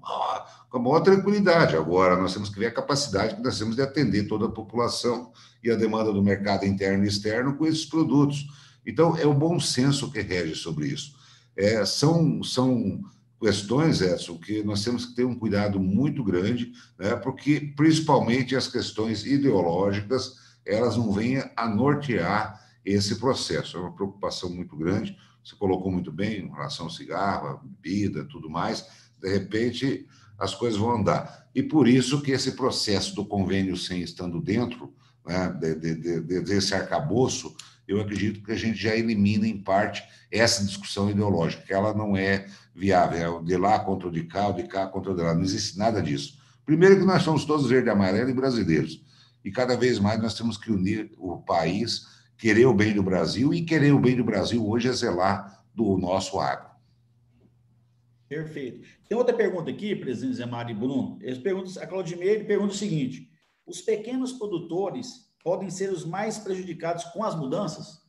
com a maior tranquilidade. Agora, nós temos que ver a capacidade que nós temos de atender toda a população e a demanda do mercado interno e externo com esses produtos. Então, é o bom senso que rege sobre isso. É, são, são questões, Edson, que nós temos que ter um cuidado muito grande, né, porque, principalmente, as questões ideológicas, elas não venham a nortear esse processo. É uma preocupação muito grande. Você colocou muito bem em relação ao cigarro, a bebida, tudo mais. De repente, as coisas vão andar. E por isso que esse processo do convênio sem estando dentro né, de, de, de, desse arcabouço, eu acredito que a gente já elimina em parte essa discussão ideológica, que ela não é viável, é de lá contra o de cá, o de cá contra o de lá, não existe nada disso. Primeiro que nós somos todos verde amarelo e brasileiros, e cada vez mais nós temos que unir o país, querer o bem do Brasil, e querer o bem do Brasil hoje é zelar do nosso agro. Perfeito. Tem outra pergunta aqui, presidente Zé Mário e Bruno. Eles perguntam, a Claudimeire pergunta o seguinte: os pequenos produtores podem ser os mais prejudicados com as mudanças?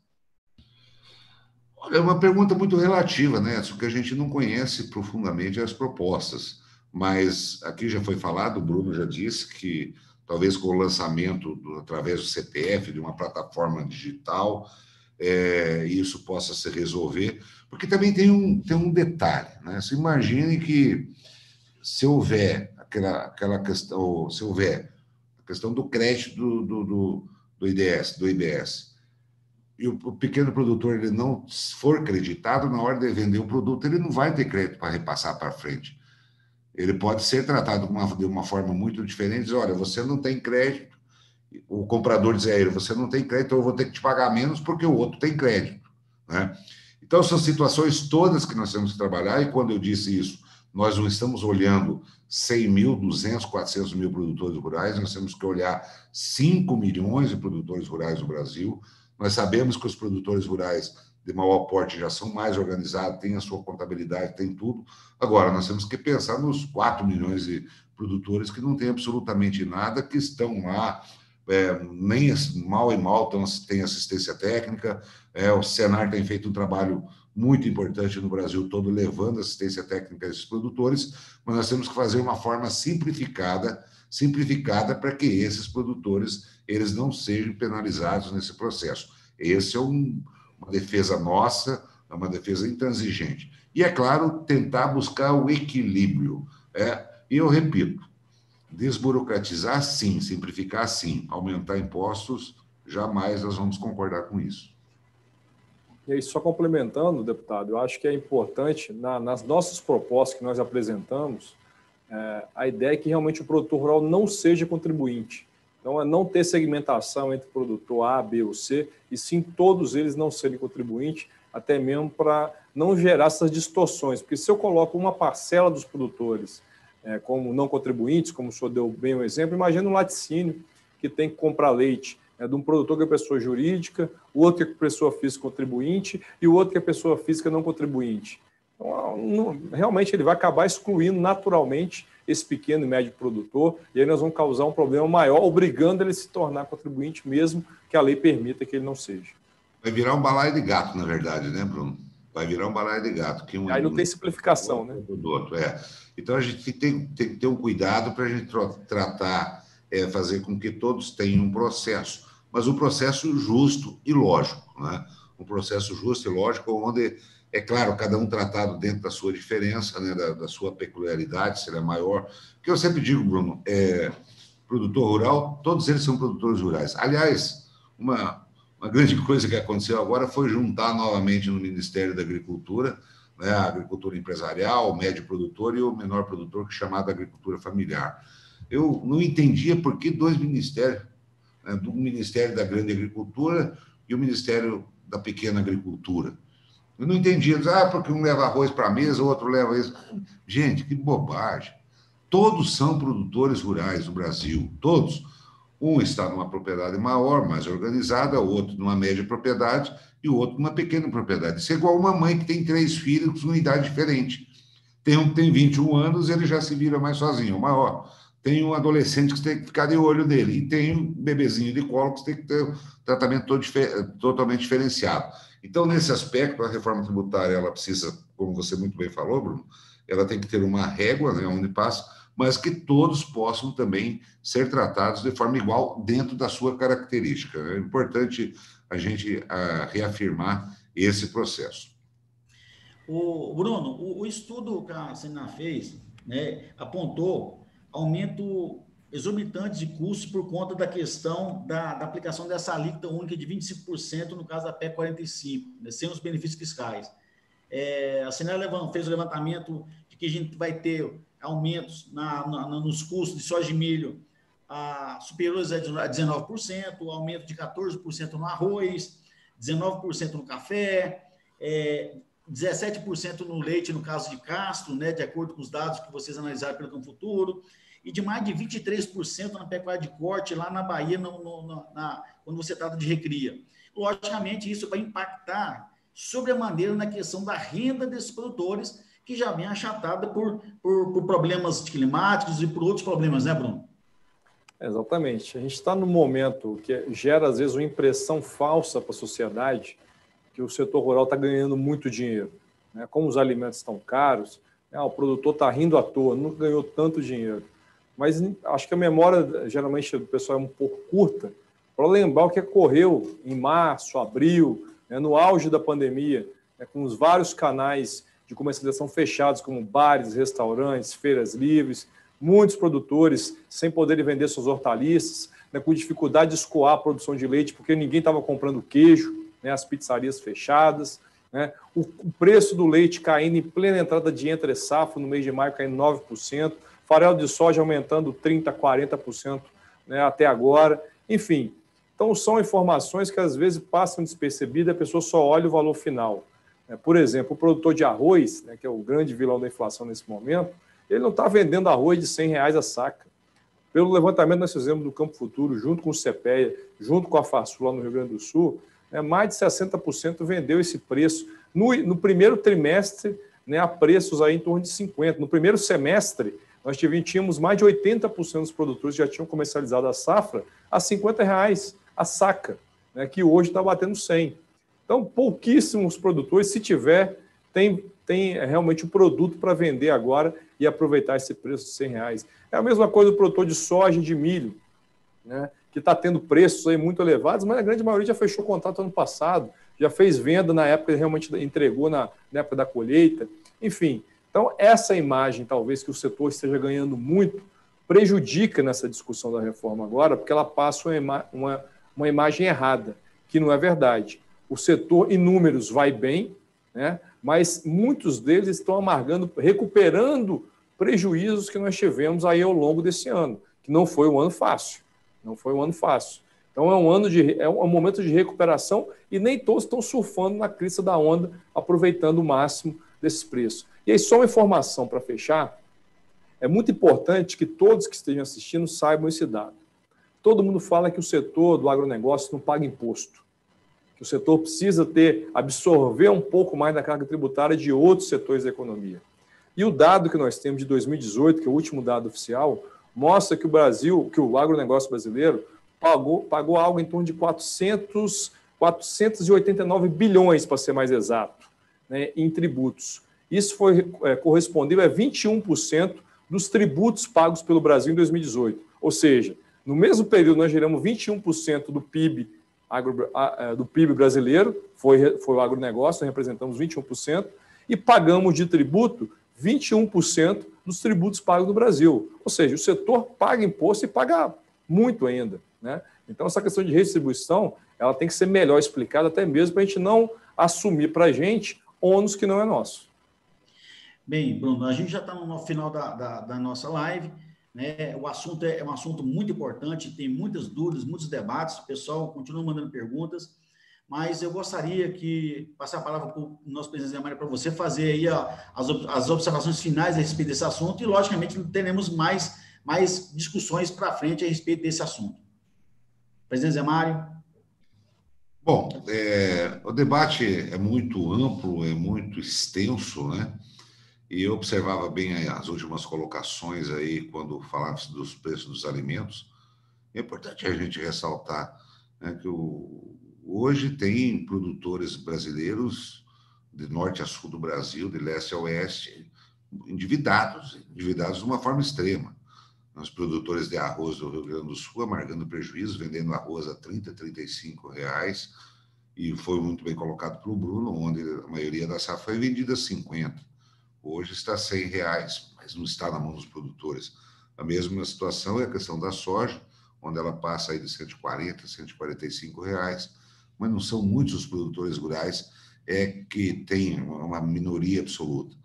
Olha, é uma pergunta muito relativa, né? Porque a gente não conhece profundamente as propostas. Mas aqui já foi falado, o Bruno já disse que talvez com o lançamento do, através do CPF de uma plataforma digital, é, isso possa se resolver. Porque também tem um, tem um detalhe, né? Se imagine que se houver aquela, aquela questão, se houver a questão do crédito do, do, do, do IDS, do IBS, e o, o, pequeno produtor ele não for creditado, na hora de vender o produto, ele não vai ter crédito para repassar para frente. Ele pode ser tratado uma, de uma forma muito diferente, olha, você não tem crédito, o comprador diz a ele, você não tem crédito, eu vou ter que te pagar menos porque o outro tem crédito. Né? Então, são situações todas que nós temos que trabalhar, e quando eu disse isso, nós não estamos olhando 100 mil, 200, 400 mil produtores rurais, nós temos que olhar 5 milhões de produtores rurais no Brasil. Nós sabemos que os produtores rurais de maior porte já são mais organizados, têm a sua contabilidade, tem tudo. Agora, nós temos que pensar nos 4 milhões de produtores que não têm absolutamente nada, que estão lá é, nem mal e mal tem assistência técnica. É, o Senar tem feito um trabalho muito importante no Brasil todo, levando assistência técnica a esses produtores, mas nós temos que fazer uma forma simplificada, simplificada para que esses produtores eles não sejam penalizados nesse processo. Esse é um, uma defesa nossa, é uma defesa intransigente. E, é claro, tentar buscar o equilíbrio. É, e eu repito, Desburocratizar, sim. Simplificar, sim. Aumentar impostos, jamais nós vamos concordar com isso. E aí, só complementando, deputado, eu acho que é importante, na, nas nossas propostas que nós apresentamos, é, a ideia é que realmente o produtor rural não seja contribuinte. Então, é não ter segmentação entre produtor A, B ou C, e sim todos eles não serem contribuintes, até mesmo para não gerar essas distorções. Porque se eu coloco uma parcela dos produtores é, como não contribuintes, como o senhor deu bem um exemplo, imagina um laticínio que tem que comprar leite é, de um produtor que é pessoa jurídica, o outro que é pessoa física contribuinte e o outro que é pessoa física não contribuinte. Então, não, realmente ele vai acabar excluindo naturalmente esse pequeno e médio produtor, e aí nós vamos causar um problema maior, obrigando ele a se tornar contribuinte, mesmo que a lei permita que ele não seja. Vai virar um balaio de gato, na verdade, né, Bruno? Vai virar um balaio de gato. Que um, Aí não tem simplificação, né? Do outro, é. Então a gente tem, tem que ter um cuidado para a gente tratar, é, fazer com que todos tenham um processo, mas um processo justo e lógico, né? Um processo justo e lógico, onde, é claro, cada um tratado dentro da sua diferença, né? da, da sua peculiaridade, se ele é maior. que eu sempre digo, Bruno, é, produtor rural, todos eles são produtores rurais. Aliás, uma, uma grande coisa que aconteceu agora foi juntar novamente no Ministério da Agricultura né, a agricultura empresarial, o médio produtor e o menor produtor, que é chamado agricultura familiar. Eu não entendia por que dois ministérios, né, do Ministério da Grande Agricultura e o Ministério da Pequena Agricultura. Eu não entendia, ah, porque um leva arroz para a mesa, o outro leva isso. Gente, que bobagem. Todos são produtores rurais do Brasil, todos. Um está numa propriedade maior, mais organizada, o outro numa média propriedade e o outro numa pequena propriedade. Isso é igual uma mãe que tem três filhos com idade diferente. Tem um que tem 21 anos, ele já se vira mais sozinho, o maior. Tem um adolescente que tem que ficar de olho dele. E tem um bebezinho de colo que tem que ter um tratamento todo, totalmente diferenciado. Então, nesse aspecto, a reforma tributária ela precisa, como você muito bem falou, Bruno, ela tem que ter uma régua, né, onde passa, mas que todos possam também ser tratados de forma igual dentro da sua característica. É importante a gente a, reafirmar esse processo. O Bruno, o, o estudo que a Sena fez, né, apontou aumento exorbitante de custos por conta da questão da, da aplicação dessa alíquota única de 25% no caso da PEC 45, né, sem os benefícios fiscais. É, a Sena fez o levantamento de que a gente vai ter aumentos na, na, nos custos de soja e milho a, superiores a 19%, aumento de 14% no arroz, 19% no café, é, 17% no leite, no caso de Castro, né, de acordo com os dados que vocês analisaram pelo Campo Futuro, e de mais de 23% na pecuária de corte lá na Bahia, no, no, na, quando você trata de recria. Logicamente, isso vai impactar sobremaneira na questão da renda desses produtores, que já vem achatada por, por, por problemas climáticos e por outros problemas, né, Bruno? Exatamente. A gente está num momento que gera, às vezes, uma impressão falsa para a sociedade que o setor rural está ganhando muito dinheiro. Né? Como os alimentos estão caros, né? o produtor está rindo à toa, não ganhou tanto dinheiro. Mas acho que a memória, geralmente, do pessoal é um pouco curta para lembrar o que ocorreu em março, abril, né? no auge da pandemia, né? com os vários canais de comercialização fechados, como bares, restaurantes, feiras livres, muitos produtores sem poderem vender suas hortaliças, né, com dificuldade de escoar a produção de leite, porque ninguém estava comprando queijo, né, as pizzarias fechadas, né, o, o, preço do leite caindo em plena entrada de entre safra, no mês de maio caindo 9%, farelo de soja aumentando 30%, 40% né, até agora, enfim. Então, são informações que às vezes passam despercebidas, a pessoa só olha o valor final. Né. Por exemplo, o produtor de arroz, né, que é o grande vilão da inflação nesse momento, ele não está vendendo arroz de 100 reais a saca. Pelo levantamento que nós fizemos do Campo Futuro, junto com o CPEA, junto com a FASU lá no Rio Grande do Sul, né, mais de 60% vendeu esse preço. No, no primeiro trimestre, né, a preços aí em torno de 50%. No primeiro semestre, nós tínhamos mais de 80% dos produtores que já tinham comercializado a safra a 50 reais a saca, né, que hoje está batendo 100. Então, pouquíssimos produtores, se tiver, tem, tem realmente o um produto para vender agora e aproveitar esse preço de 100 reais. É a mesma coisa do produtor de soja e de milho, né, que está tendo preços aí muito elevados, mas a grande maioria já fechou contrato ano passado, já fez venda na época, realmente entregou na, na época da colheita. Enfim, então essa imagem, talvez que o setor esteja ganhando muito, prejudica nessa discussão da reforma agora, porque ela passa uma, uma, uma imagem errada, que não é verdade. O setor, em números, vai bem, né? mas muitos deles estão amargando, recuperando prejuízos que nós tivemos aí ao longo desse ano, que não foi um ano fácil. Não foi um ano fácil. Então é um ano de é um momento de recuperação e nem todos estão surfando na crista da onda, aproveitando o máximo desses preços. E aí só uma informação para fechar, é muito importante que todos que estejam assistindo saibam esse dado. Todo mundo fala que o setor do agronegócio não paga imposto o setor precisa ter, absorver um pouco mais da carga tributária de outros setores da economia. E o dado que nós temos de 2018, que é o último dado oficial, mostra que o Brasil, que o agronegócio brasileiro pagou, pagou algo em torno de 400, 489 bilhões, para ser mais exato, né, em tributos. Isso foi é, correspondeu a 21% dos tributos pagos pelo Brasil em 2018. Ou seja, no mesmo período nós geramos 21% do PIB, agro, é, do PIB brasileiro, foi, foi o agronegócio, representamos 21%, e pagamos de tributo 21% dos tributos pagos no Brasil. Ou seja, o setor paga imposto e paga muito ainda. Né? Então, essa questão de redistribuição ela tem que ser melhor explicada, até mesmo para a gente não assumir para a gente ônus que não é nosso. Bem, Bruno, a gente já está no final da, da, da, nossa live. Né? O assunto é, é um assunto muito importante, tem muitas dúvidas, muitos debates. O pessoal continua mandando perguntas mas eu gostaria que passar a palavra para o nosso presidente Zé Mário para você fazer aí as, as observações finais a respeito desse assunto e, logicamente, teremos mais, mais discussões para frente a respeito desse assunto. Presidente Zé Mário. Bom, é, o debate é muito amplo, é muito extenso, né? E eu observava bem as últimas colocações aí, quando falava dos preços dos alimentos. É importante a gente ressaltar né, que o, Hoje tem produtores brasileiros de norte a sul do Brasil, de leste a oeste, endividados, endividados de uma forma extrema. Os produtores de arroz do Rio Grande do Sul amargando prejuízo, vendendo arroz a 30, 35 reais, e foi muito bem colocado pelo Bruno, onde a maioria da safra foi vendida a 50. Hoje está a 100 reais, mas não está na mão dos produtores. A mesma situação é a questão da soja, onde ela passa aí de 140, 145 reais mas não são muitos os produtores rurais é, que têm uma minoria absoluta.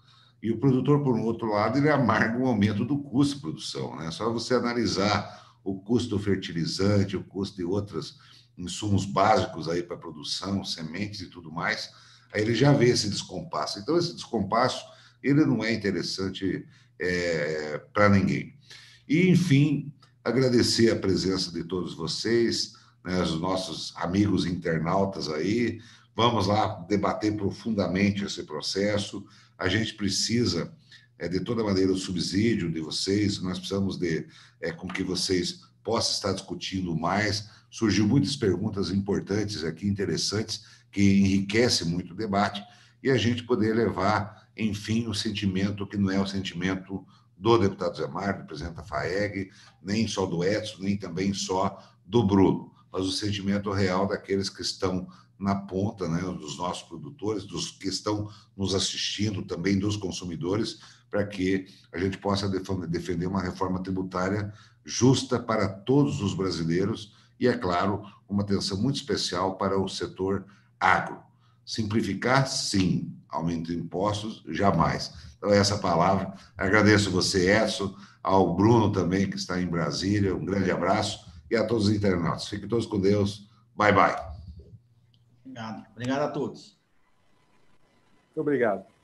E o produtor, por um outro lado, ele amarga um aumento do custo de produção. Né? Só você analisar o custo do fertilizante, o custo de outros insumos básicos aí para produção, sementes e tudo mais, aí ele já vê esse descompasso. Então, esse descompasso, ele não é interessante é, para ninguém. E, enfim, agradecer a presença de todos vocês, né, os nossos amigos internautas aí. Vamos lá debater profundamente esse processo. A gente precisa, é, de toda maneira, o subsídio de vocês, nós precisamos de é, com que vocês possam estar discutindo mais. Surgiu muitas perguntas importantes aqui, interessantes, que enriquecem muito o debate, e a gente poder levar, enfim, o sentimento que não é o sentimento do deputado Zé Mário, do presidente FAEG, nem só do Edson, nem também só do Bruno mas o sentimento real daqueles que estão na ponta, né, dos nossos produtores, dos que estão nos assistindo, também dos consumidores, para que a gente possa defender uma reforma tributária justa para todos os brasileiros e, é claro, uma atenção muito especial para o setor agro. Simplificar, sim. Aumento de impostos, jamais. Então, essa palavra. Agradeço você, Edson, ao Bruno também, que está em Brasília. Um grande abraço e a todos os internautas. Fiquem todos com Deus. Bye, bye. Obrigado. Obrigado a todos. Muito obrigado.